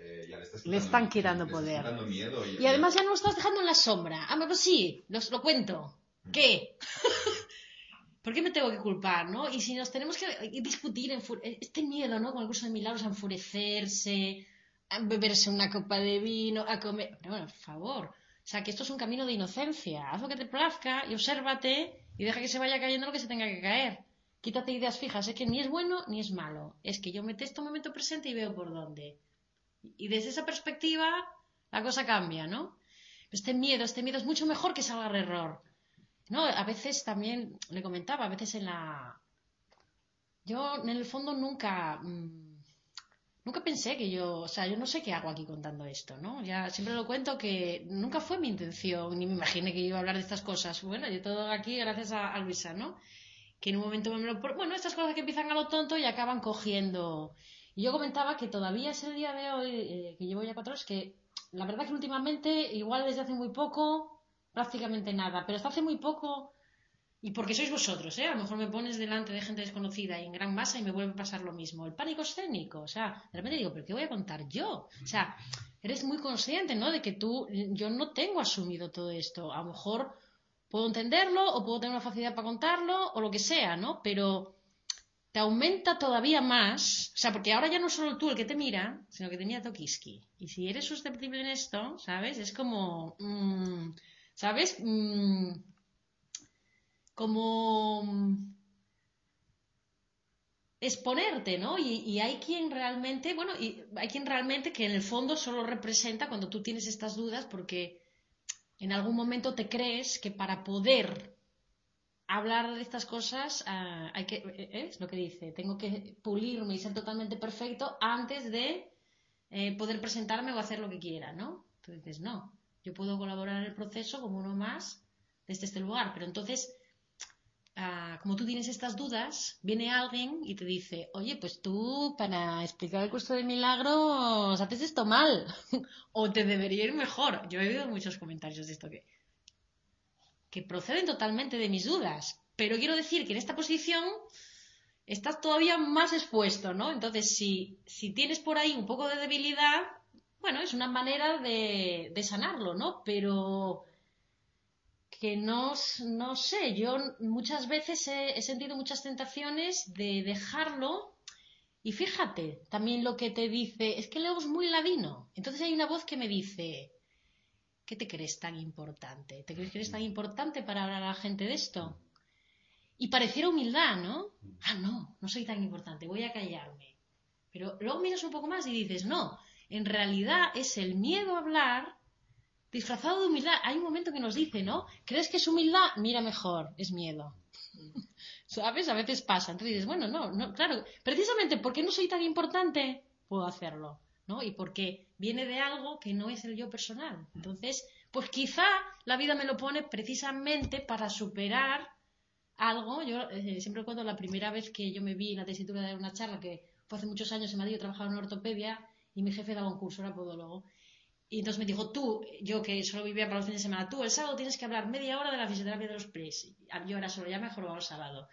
eh, ya le estás Le quitando- están quitando le estás poder. quitando miedo y, Y además ya no lo estás dejando en la sombra. Ah, pues sí, los- lo cuento. ¿Qué? ¿Por qué me tengo que culpar, no? Y si nos tenemos que discutir, este miedo, ¿no? Con el curso de milagros a enfurecerse, a beberse una copa de vino, a comer... Pero bueno, por favor. O sea, que esto es un camino de inocencia. Haz lo que te plazca y obsérvate y deja que se vaya cayendo lo que se tenga que caer. Quítate ideas fijas. Es que ni es bueno ni es malo. Es que yo me testo un momento presente y veo por dónde. Y desde esa perspectiva la cosa cambia, ¿no? Este miedo, este miedo es mucho mejor que salga error. No, a veces también, le comentaba, a veces en la... Yo en el fondo nunca... mm, nunca pensé que yo, o sea, yo no sé qué hago aquí contando esto, ¿no? Ya siempre lo cuento que nunca fue mi intención, ni me imaginé que iba a hablar de estas cosas. Bueno, yo todo aquí gracias a, a Luisa, ¿no? Que en un momento me lo... Bueno, estas cosas que empiezan a lo tonto y acaban cogiendo... Y yo comentaba que todavía es el día de hoy, eh, que llevo ya cuatro horas, que la verdad que últimamente, igual desde hace muy poco, prácticamente nada, pero hasta hace muy poco, y porque sois vosotros, ¿eh? A lo mejor me pones delante de gente desconocida y en gran masa y me vuelve a pasar lo mismo. El pánico escénico, o sea, de repente digo, ¿pero qué voy a contar yo? O sea, eres muy consciente, ¿no? De que tú, yo no tengo asumido todo esto. A lo mejor puedo entenderlo o puedo tener una facilidad para contarlo o lo que sea, ¿no? Pero te aumenta todavía más, o sea, porque ahora ya no solo tú el que te mira, sino que te mira Tokiski. Y si eres susceptible en esto, ¿sabes? Es como, mm, ¿sabes? Mm, como mm, exponerte, ¿no? Y, y hay quien realmente, bueno, y hay quien realmente que en el fondo solo representa cuando tú tienes estas dudas porque en algún momento te crees que para poder hablar de estas cosas ah, hay que, eh, es lo que dice, tengo que pulirme y ser totalmente perfecto antes de eh, poder presentarme o hacer lo que quiera, ¿no? Entonces dices, no, yo puedo colaborar en el proceso como uno más desde este lugar, pero entonces ah, como tú tienes estas dudas, viene alguien y te dice, oye, pues tú para explicar el curso de milagros haces esto mal, o te debería ir mejor. Yo he oído muchos comentarios de esto que, que proceden totalmente de mis dudas, pero quiero decir que en esta posición estás todavía más expuesto, ¿no? Entonces, si, si tienes por ahí un poco de debilidad, bueno, es una manera de, de sanarlo, ¿no? Pero que no, no sé, yo muchas veces he, he, sentido muchas tentaciones de dejarlo y fíjate también lo que te dice, es que Leo es muy ladino, entonces hay una voz que me dice, ¿qué te crees tan importante? ¿Te crees que eres tan importante para hablar a la gente de esto? Y pareciera humildad, ¿no? Ah, no, no soy tan importante, voy a callarme. Pero luego miras un poco más y dices, no, en realidad es el miedo a hablar disfrazado de humildad. Hay un momento que nos dice, ¿no? ¿Crees que es humildad? Mira mejor, es miedo. ¿Sabes? A veces pasa. Entonces dices, bueno, no, no, claro, precisamente porque no soy tan importante, puedo hacerlo, ¿no? Y porque viene de algo que no es el yo personal. Entonces, pues quizá la vida me lo pone precisamente para superar algo. Yo eh, siempre cuento la primera vez que yo me vi en la tesitura de una charla que fue hace muchos años en Madrid, yo trabajaba en ortopedia y mi jefe daba un curso, era podólogo. Y entonces me dijo, tú, yo que solo vivía para los fines de semana, tú el sábado tienes que hablar media hora de la fisioterapia de los pies. Yo era solo, ya mejor el sábado.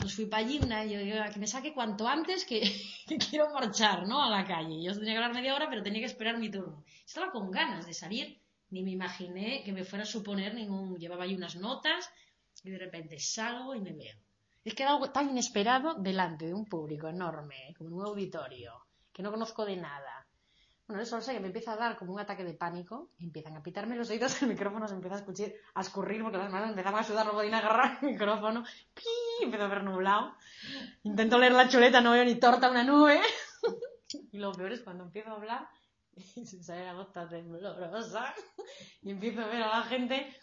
Entonces fui para allí una y yo digo, que me saque cuanto antes que, quiero marchar, ¿no? A la calle. Yo tenía que hablar media hora, pero tenía que esperar mi turno. Estaba con ganas de salir, ni me imaginé que me fuera a suponer ningún... Llevaba ahí unas notas y de repente salgo y me veo. Es que algo tan inesperado delante de un público enorme, como un auditorio, que no conozco de nada bueno, eso sé que me empieza a dar como un ataque de pánico empiezan a pitarme los oídos, el micrófono se empieza a escuchar, a escurrir porque las manos empezaban a sudar, no podían agarrar el micrófono, ¡Pi! empiezo a ver nublado. Intento leer la chuleta, no veo ni torta una nube. y lo peor es cuando empiezo a hablar y se sale la gota temblorosa y empiezo a ver a la gente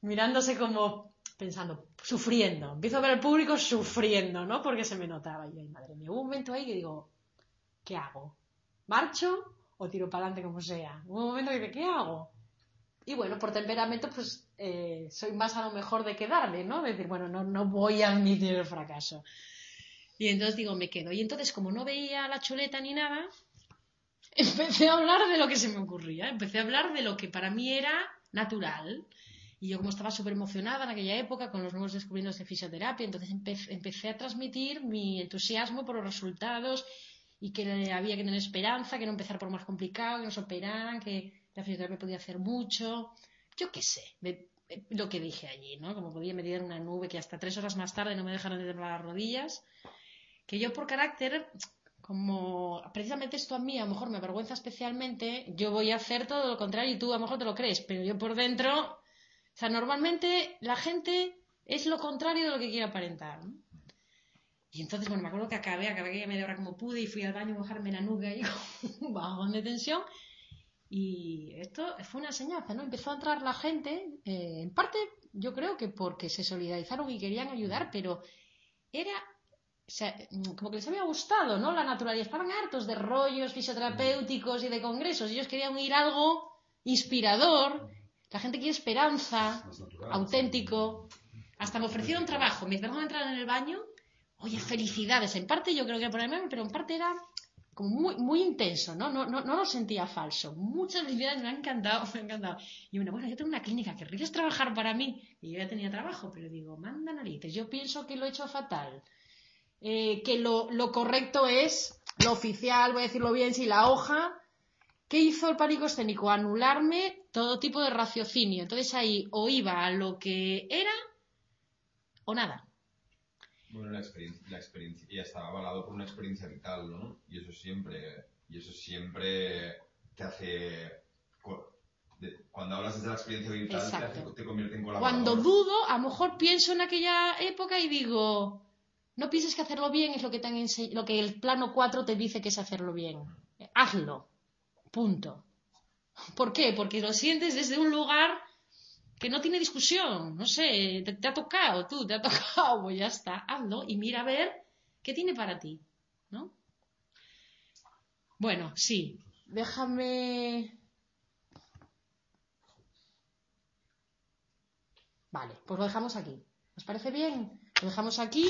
mirándose como pensando, sufriendo. Empiezo a ver al público sufriendo, ¿no? Porque se me notaba. Y ay, madre mía, hubo un momento ahí que digo, ¿qué hago? ¿Marcho o tiro para adelante como sea? Un momento que ¿qué hago? Y bueno, por temperamento, pues eh, soy más a lo mejor de quedarme, ¿no? De decir, bueno, no, no voy a admitir el fracaso. Y entonces digo, me quedo. Y entonces, como no veía la chuleta ni nada, empecé a hablar de lo que se me ocurría. Empecé a hablar de lo que para mí era natural. Y yo como estaba súper emocionada en aquella época con los nuevos descubrimientos de fisioterapia, entonces empecé, empecé a transmitir mi entusiasmo por los resultados y que había que tener esperanza, que no empezar por más complicado, que nos operaran, que la fisioterapia podía hacer mucho. Yo qué sé, lo que dije allí, ¿no? Como podía medir en una nube que hasta tres horas más tarde no me dejaron de las rodillas. Que yo por carácter, como precisamente esto a mí a lo mejor me avergüenza especialmente, yo voy a hacer todo lo contrario y tú a lo mejor te lo crees, pero yo por dentro, o sea, normalmente la gente es lo contrario de lo que quiere aparentar, ¿no? Y entonces, bueno, me acuerdo que acabé, acabé aquella media hora como pude y fui al baño a bajarme la nuca y un bajón de tensión. Y esto fue una enseñanza, ¿no? Empezó a entrar la gente, eh, en parte yo creo que porque se solidarizaron y querían ayudar, pero era se- como que les había gustado, ¿no? La naturalidad. Estaban hartos de rollos fisioterapéuticos y de congresos. Ellos querían oír algo inspirador. La gente quiere esperanza, natural. auténtico. Hasta me ofrecieron trabajo. Me dejaron entrar en el baño. Oye, felicidades. En parte yo creo que por el meme, pero en parte era como muy, muy intenso, ¿no? No, no, no lo sentía falso. Muchas felicidades, me ha encantado, me ha encantado. Y bueno, bueno, yo tengo una clínica, ¿querrías trabajar para mí? Y yo ya tenía trabajo, pero digo, manda narices, yo pienso que lo he hecho fatal. Eh, que lo, lo correcto es lo oficial, voy a decirlo bien, si la hoja. ¿Qué hizo el pánico escénico? Anularme todo tipo de raciocinio. Entonces ahí o iba a lo que era o nada. Bueno, la experiencia, la experiencia, y estaba avalado por una experiencia vital, ¿no? Y eso siempre, y eso siempre te hace, cu- de- cuando hablas desde la experiencia vital, te, hace- te convierte en colaborador. Cuando dudo, a lo mejor pienso en aquella época y digo, no pienses que hacerlo bien es lo que, te han lo que el plano 4 te dice que es hacerlo bien. Hazlo. Punto. ¿Por qué? Porque lo sientes desde un lugar que no tiene discusión. No sé, te, ha tocado, tú, te ha tocado, pues ya está, hazlo y mira a ver qué tiene para ti. ¿No? Bueno, sí. Déjame. Vale, pues lo dejamos aquí. ¿Os parece bien? Lo dejamos aquí.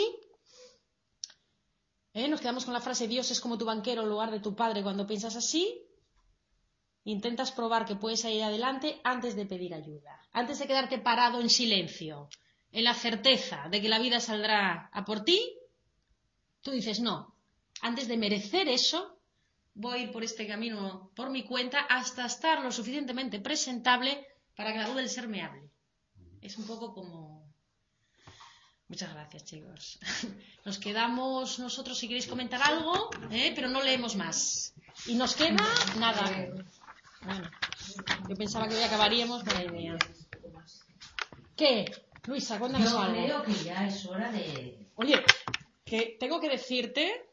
¿Eh? Nos quedamos con la frase Dios es como tu banquero en lugar de tu padre cuando piensas así. Intentas probar que puedes ir adelante antes de pedir ayuda. Antes de quedarte parado en silencio, en la certeza de que la vida saldrá a por ti, tú dices no. Antes de merecer eso, voy por este camino por mi cuenta hasta estar lo suficientemente presentable para que la duda del ser me hable. Es un poco como... Muchas gracias, chicos. Nos quedamos nosotros si queréis comentar algo, ¿eh? pero no leemos más. Y nos queda nada. Bueno, yo pensaba que hoy acabaríamos, madre mía. ¿Qué? Luisa, cuéntanos Yo algo. creo que ya es hora de... Oye, que tengo que decirte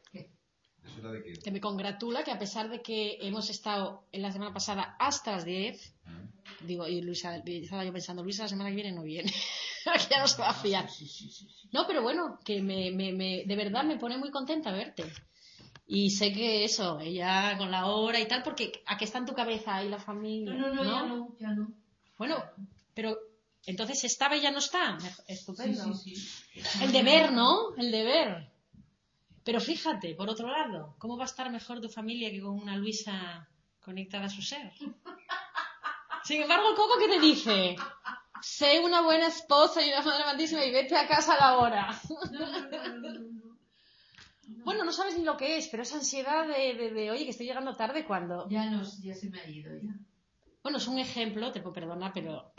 que me congratula que a pesar de que hemos estado en la semana pasada hasta las 10, ¿Mm? digo, y Luisa, estaba yo pensando, Luisa la semana que viene no viene, que ya no se va a fiar. Sí, sí. No, pero bueno, que me, me, me- de verdad me pone muy contenta verte. Y sé que eso, ella con la hora y tal, porque aquí está en tu cabeza y la familia. No, no, no, ya no, ya no. Bueno, pero entonces estaba y ya no está. Sí, Estupendo. sí, sí. El deber, ¿no? El deber. Pero fíjate, por otro lado, ¿cómo va a estar mejor tu familia que con una Luisa conectada a su ser? Sin embargo, el coco que te dice, sé una buena esposa y una madre amantísima y vete a casa a la hora. No, no, no, no, no, no. Bueno, no sabes ni lo que es, pero esa ansiedad de, de, de, oye, que estoy llegando tarde cuando... Ya, no, ya se me ha ido ya. Bueno, es un ejemplo, te puedo perdonar, pero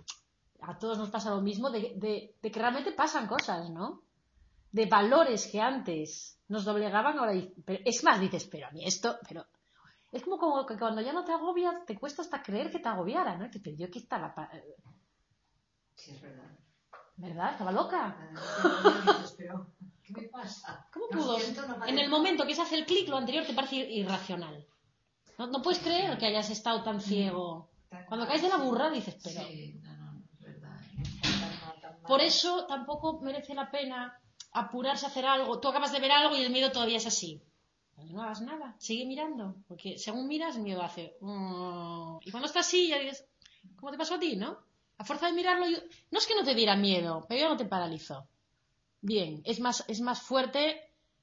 a todos nos pasa lo mismo, de, de- de que realmente pasan cosas, ¿no? De valores que antes nos doblegaban, ahora pero- es más, dices, pero a mí esto, pero es como, como que cuando ya no te agobia, te cuesta hasta creer que te agobiara, ¿no? Que pero yo que estaba, pa- Sí, es verdad. ¿verdad? Estaba loca. Pero, ¿qué me pasa? ¿Cómo pudo? no En el momento que se hace el clic, lo anterior te parece irracional. No, no puedes creer que hayas estado tan ciego. Cuando caes de la burra dices, pero... Sí, no, no, es verdad. Tan mal, tan mal. Por eso tampoco merece la pena apurarse a hacer algo. Tú acabas de ver algo y el miedo todavía es así. Pues no hagas nada, sigue mirando. Porque según miras, el miedo hace. "Mm". Y cuando estás así, ya dices, ¿cómo te pasó a ti, no? A fuerza de mirarlo, yo- no es que no te diera miedo, pero ya no te paralizó. Bien, es más, es más fuerte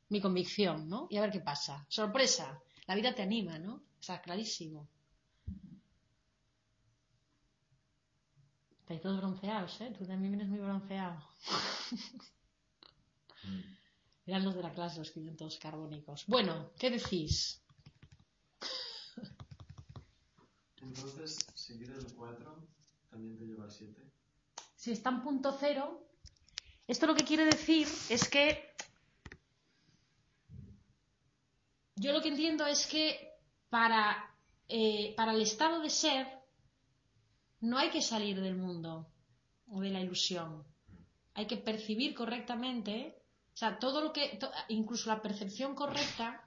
mi convicción, ¿no? Y a ver qué pasa. Sorpresa, la vida te anima, ¿no? Está clarísimo. Estáis todos bronceados, ¿eh? Tú también vienes muy bronceado. Eran los de la clase los que vienen todos carbónicos. Bueno, ¿qué decís? Entonces, seguir el 4 también te lleva al 7. Si está en punto cero, esto lo que quiere decir es que yo lo que entiendo es que para, eh, para el estado de ser no hay que salir del mundo o de la ilusión. Hay que percibir correctamente, o sea, todo lo que, incluso la percepción correcta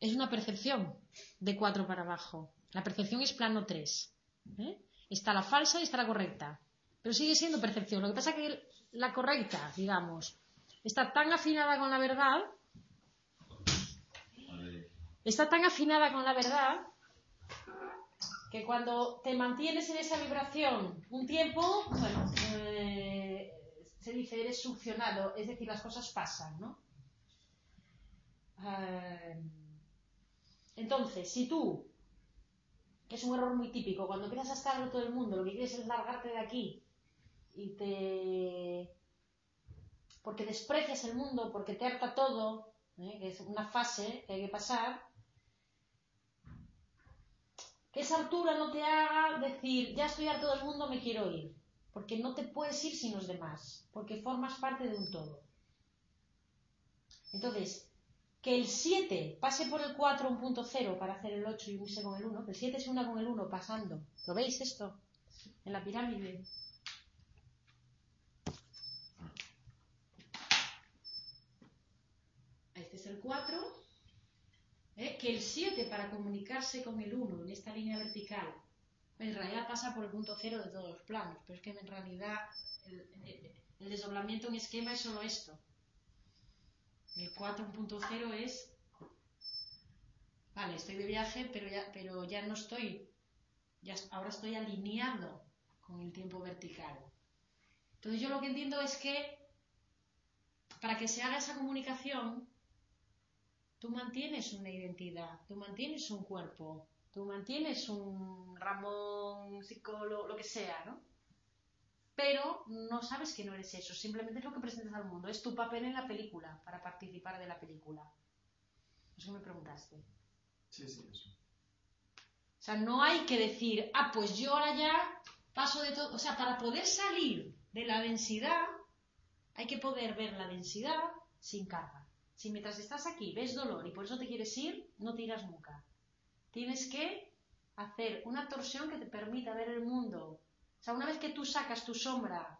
es una percepción de 4 para abajo. La percepción es plano 3. ¿eh? Está la falsa y está la correcta. Pero sigue siendo percepción. Lo que pasa es que la correcta, digamos, está tan afinada con la verdad, está tan afinada con la verdad, que cuando te mantienes en esa vibración un tiempo, bueno, eh, se dice eres succionado, es decir, las cosas pasan, ¿no? Eh, entonces, si tú, que es un error muy típico, cuando empiezas a estar todo el mundo, lo que quieres es largarte de aquí y te... porque desprecias el mundo, porque te harta todo, ¿eh? que es una fase que hay que pasar, que esa altura no te haga decir, ya estoy harto del mundo, me quiero ir, porque no te puedes ir sin los demás, porque formas parte de un todo. Entonces, que el 7 pase por el 4 1.0 para hacer el 8 y unirse con el 1, que el 7 se una con el 1 pasando. ¿Lo veis esto? En la pirámide. Este es el 4. ¿eh? Que el 7 para comunicarse con el 1 en esta línea vertical, en realidad pasa por el punto 0 de todos los planos, pero es que en realidad el, el- desdoblamiento en esquema es solo esto. El 4.0 es, vale, estoy de viaje, pero ya, pero ya no estoy, ya, ahora estoy alineado con el tiempo vertical. Entonces yo lo que entiendo es que para que se haga esa comunicación, tú mantienes una identidad, tú mantienes un cuerpo, tú mantienes un Ramón, psicólogo, lo que sea, ¿no? Pero no sabes que no eres eso, simplemente es lo que presentas al mundo, es tu papel en la película para participar de la película. Eso que me preguntaste. Sí, sí, eso. O sea, no hay que decir, ah, pues yo ahora ya paso de todo. O sea, para poder salir de la densidad, hay que poder ver la densidad sin carga. Si mientras estás aquí ves dolor y por eso te quieres ir, no te irás nunca. Tienes que hacer una torsión que te permita ver el mundo. O sea, una vez que tú sacas tu sombra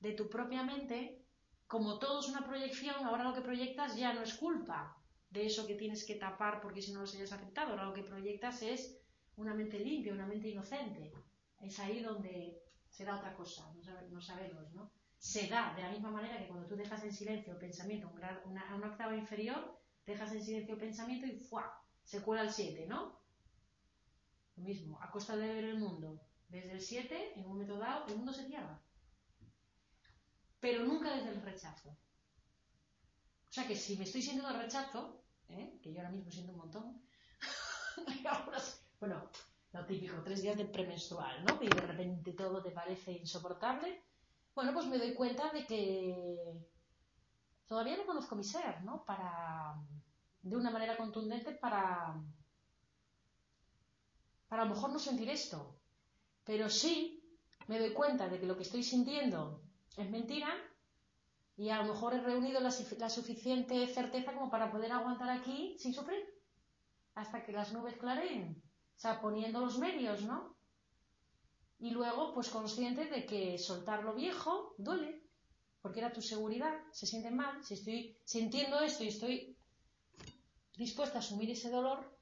de tu propia mente, como todo es una proyección, ahora lo que proyectas ya no es culpa de eso que tienes que tapar porque si no los hayas aceptado. Ahora lo que proyectas es una mente limpia, una mente inocente. Es ahí donde se da otra cosa, no sabemos, ¿no? Se da de la misma manera que cuando tú dejas en silencio el pensamiento una- a una octava inferior, dejas en silencio el pensamiento y ¡fua! se cuela el 7, ¿no? Lo mismo, a costa de ver el mundo. Desde el 7, en un momento dado, el mundo se cierra. Pero nunca desde el rechazo. O sea que si me estoy sintiendo de rechazo, ¿eh? que yo ahora mismo siento un montón, bueno, lo típico, tres días de premenstrual, ¿no? Y de repente todo te parece insoportable. Bueno, pues me doy cuenta de que todavía no conozco mi ser, ¿no? Para, de una manera contundente para, para a lo mejor no sentir esto. Pero sí me doy cuenta de que lo que estoy sintiendo es mentira y a lo mejor he reunido la, la suficiente certeza como para poder aguantar aquí sin sufrir hasta que las nubes clareen. O sea, poniendo los medios, ¿no? Y luego, pues consciente de que soltar lo viejo duele, porque era tu seguridad, se siente mal. Si estoy sintiendo esto y estoy dispuesta a asumir ese dolor,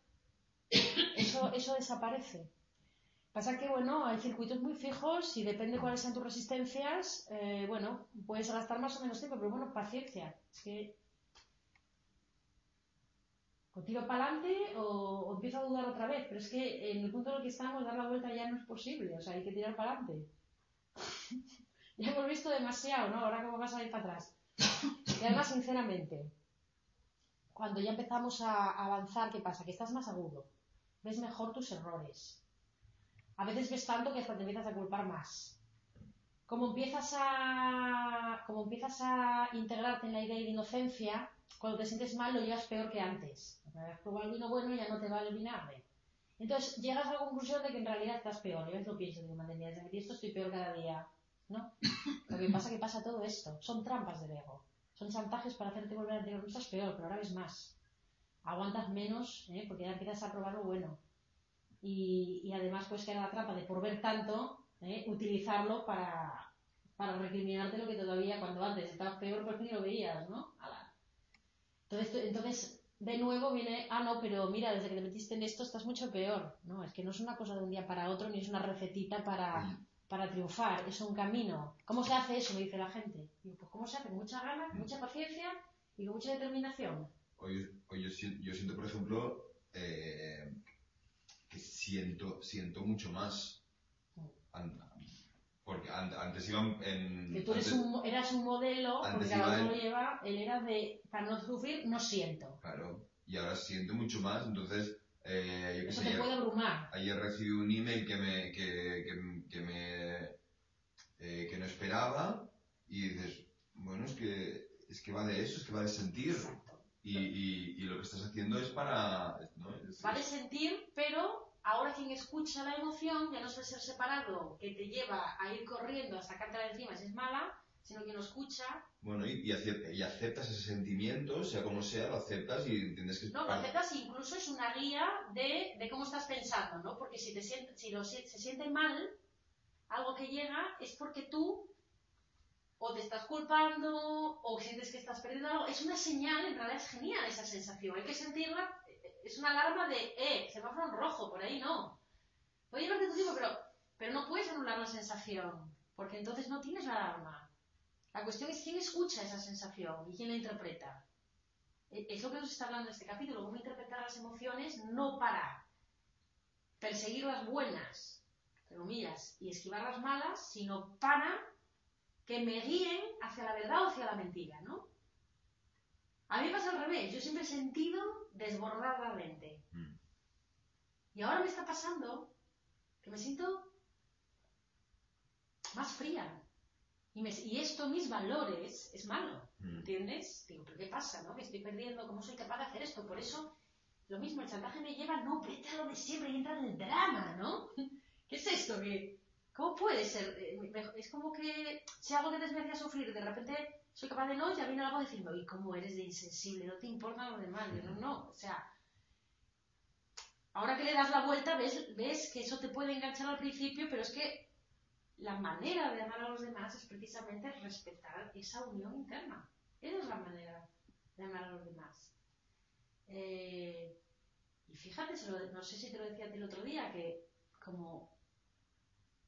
eso, eso desaparece. Pasa que, bueno, hay circuitos muy fijos y depende cuáles sean tus resistencias, eh, bueno, puedes gastar más o menos tiempo, pero bueno, paciencia. Es que o tiro para adelante o, empiezo a dudar otra vez, pero es que en el punto en el que estamos, dar la vuelta ya no es posible, o sea, hay que tirar para adelante. ya hemos visto demasiado, ¿no? Ahora cómo vas a ir para atrás. Y además, sinceramente, cuando ya empezamos a avanzar, ¿qué pasa? Que estás más agudo, ves mejor tus errores. A veces ves tanto que hasta te empiezas a culpar más. Como empiezas a, como empiezas a integrarte en la idea de inocencia, cuando te sientes mal lo llevas peor que antes. Has probado el vino bueno y ya no te vale el vinagre. Entonces llegas a la conclusión de que en realidad estás peor. Yo a veces lo pienso, digo, madre mía, desde que esto estoy peor cada día. ¿No? Lo que pasa es que pasa todo esto. Son trampas del ego. Son chantajes para hacerte volver a anterior. No estás peor, pero ahora ves más. Aguantas menos, ¿eh? porque ya empiezas a probar lo bueno. Y, y además pues queda la trampa de por ver tanto, ¿eh? utilizarlo para, para recriminarte lo que todavía cuando antes estabas peor pues ni lo veías, ¿no? Entonces, entonces, de nuevo viene, ah, no, pero mira, desde que te metiste en esto estás mucho peor. No, es que no es una cosa de un día para otro, ni es una recetita para, para triunfar, es un camino. ¿Cómo se hace eso? Me dice la gente. Digo, pues ¿cómo se hace? Con mucha gana, con mucha paciencia y con mucha determinación. Hoy, hoy yo, yo siento, por ejemplo, eh, que siento, siento mucho más. An- porque an- antes iban en... Que tú eres antes- un, eras un modelo, porque cada uno lo lleva, él era de, para no sufrir, no siento. Claro, y ahora siento mucho más, entonces, eh, yo Eso te ayer- puede abrumar. Ayer recibí un email que me que, que, que me eh, que no esperaba y dices, bueno, es que es que va de eso, es que va de sentir y, y, y lo que estás haciendo es para ¿no? Es- Vale sentir, pero ahora quien escucha la emoción ya no es el ser separado que te lleva a ir corriendo a sacártela de encima si es mala, sino quien lo escucha. bueno y, y, ace- y aceptas ese sentimiento, sea como sea, lo aceptas y entiendes que No, lo aceptas incluso es una guía de, de cómo estás pensando, ¿no? Porque si, te sient- si lo, si- se siente mal, algo que llega es porque tú o te estás culpando o sientes que estás perdiendo algo. Es una señal, en realidad es genial esa sensación. Hay que sentirla, es una alarma de, eh, semáforo en rojo, por ahí no. Puede llevarte tu tiempo, pero, pero no puedes anular la sensación, porque entonces no tienes la alarma. La cuestión es quién escucha esa sensación y quién la interpreta. E- Es lo que nos está hablando en este capítulo, cómo interpretar las emociones no para perseguir las buenas, entre comillas, y esquivar las malas, sino para que me guíen hacia la verdad o hacia la mentira, ¿no? A mí me pasa al revés, yo siempre he sentido desbordar la mente. Mm. Y ahora me está pasando que me siento más fría. Y, me- y esto, mis valores, es malo. Mm. ¿Entiendes? Digo, ¿pero qué pasa, no? Me estoy perdiendo, ¿cómo soy capaz de hacer esto? Por eso, lo mismo, el chantaje me lleva, no, vete a lo de siempre y entra en el drama, ¿no? ¿Qué es esto? ¿Qué- ¿Cómo puede ser? Eh, Es como que si algo que te sufrir, de repente soy capaz de no, ya viene algo diciendo, ¿y cómo eres de insensible? No te importa lo demás. Yo, no, no, o sea, ahora que le das la vuelta, ves, ves que eso te puede enganchar al principio, pero es que la manera de amar a los demás es precisamente respetar esa unión interna. Esa es la manera de amar a los demás. Eh, y fíjate, no sé si te lo decía el otro día, que como,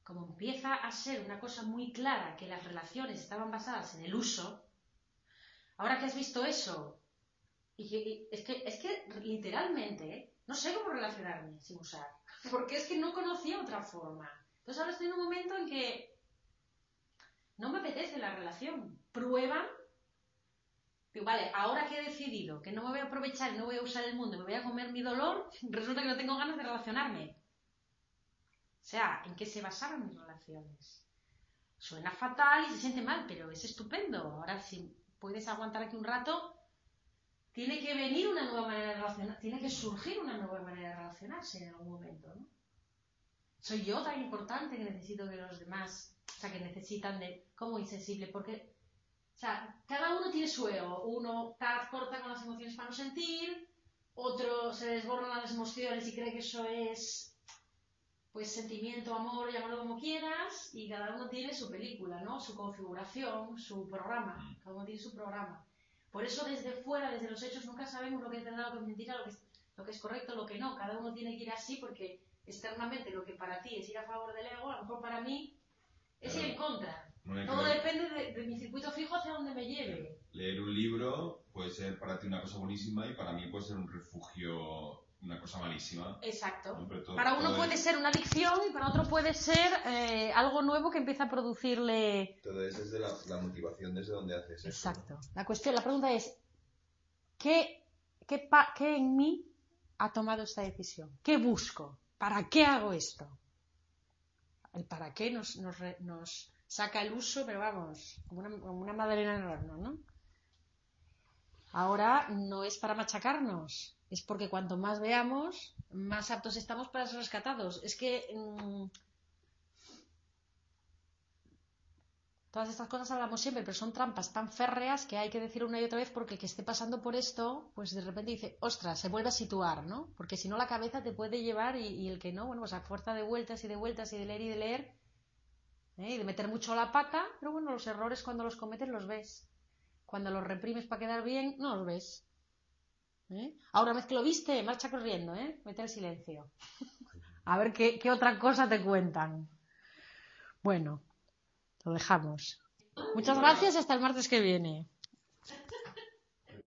como empieza a ser una cosa muy clara que las relaciones estaban basadas en el uso, ahora que has visto eso, y es, que, es que literalmente no sé cómo relacionarme sin usar, porque es que no conocía otra forma. Entonces ahora estoy en un momento en que no me apetece la relación. Prueban. Digo, vale, ahora que he decidido que no me voy a aprovechar y no voy a usar el mundo, me voy a comer mi dolor, resulta que no tengo ganas de relacionarme. O sea, ¿en qué se basaban mis relaciones? Suena fatal y se siente mal, pero es estupendo. Ahora, si puedes aguantar aquí un rato, tiene que venir una nueva manera de relacionar, tiene que surgir una nueva manera de relacionarse en algún momento, ¿no? soy yo tan importante que necesito que los demás, o sea, que necesitan de, como insensible, porque, o sea, cada uno tiene su ego, uno corta con las emociones para no sentir, otro se desbordan las emociones y cree que eso es, pues, sentimiento, amor, llámalo como quieras, y cada uno tiene su película, ¿no? Su configuración, su programa, cada uno tiene su programa. Por eso desde fuera, desde los hechos, nunca sabemos lo que es verdad, lo que es mentira, lo que es, lo que es correcto, lo que no. Cada uno tiene que ir así porque externamente lo que para ti es ir a favor del ego, a lo mejor para mí es ir en contra. No hay que Todo depende de, de mi circuito fijo hacia donde me lleve. Leer un libro puede ser para ti una cosa buenísima y para mí puede ser un refugio, una cosa malísima. Exacto. ¿no? Todo- Para uno puede es- ser una adicción y para otro puede ser eh, algo nuevo que empieza a producirle... Todo es desde la, la motivación desde donde haces eso. Exacto. La cuestión, la pregunta es, ¿qué, qué, pa- qué en mí ha tomado esta decisión? ¿Qué busco? ¿Para qué hago esto? El para qué nos, nos, nos saca el uso, pero vamos, como una, como una madalena en el horno, ¿no? Ahora no es para machacarnos, es porque cuanto más veamos, más aptos estamos para ser rescatados. Es que mm, todas estas cosas hablamos siempre, pero son trampas tan férreas que hay que decir una y otra vez porque el que esté pasando por esto, pues de repente dice, ostras, se vuelve a situar, ¿no? Porque si no la cabeza te puede llevar y, el que no, bueno, pues a fuerza de vueltas y de vueltas y de leer y de leer, ¿eh? y de meter mucho la pata, pero bueno, los errores cuando los cometes los ves. Cuando los reprimes para quedar bien, no los ves. ¿Eh? Ahora, una vez que lo viste, marcha corriendo, ¿eh? Mete el silencio. A ver qué, qué otra cosa te cuentan. Bueno, lo dejamos. Muchas gracias hasta el martes que viene.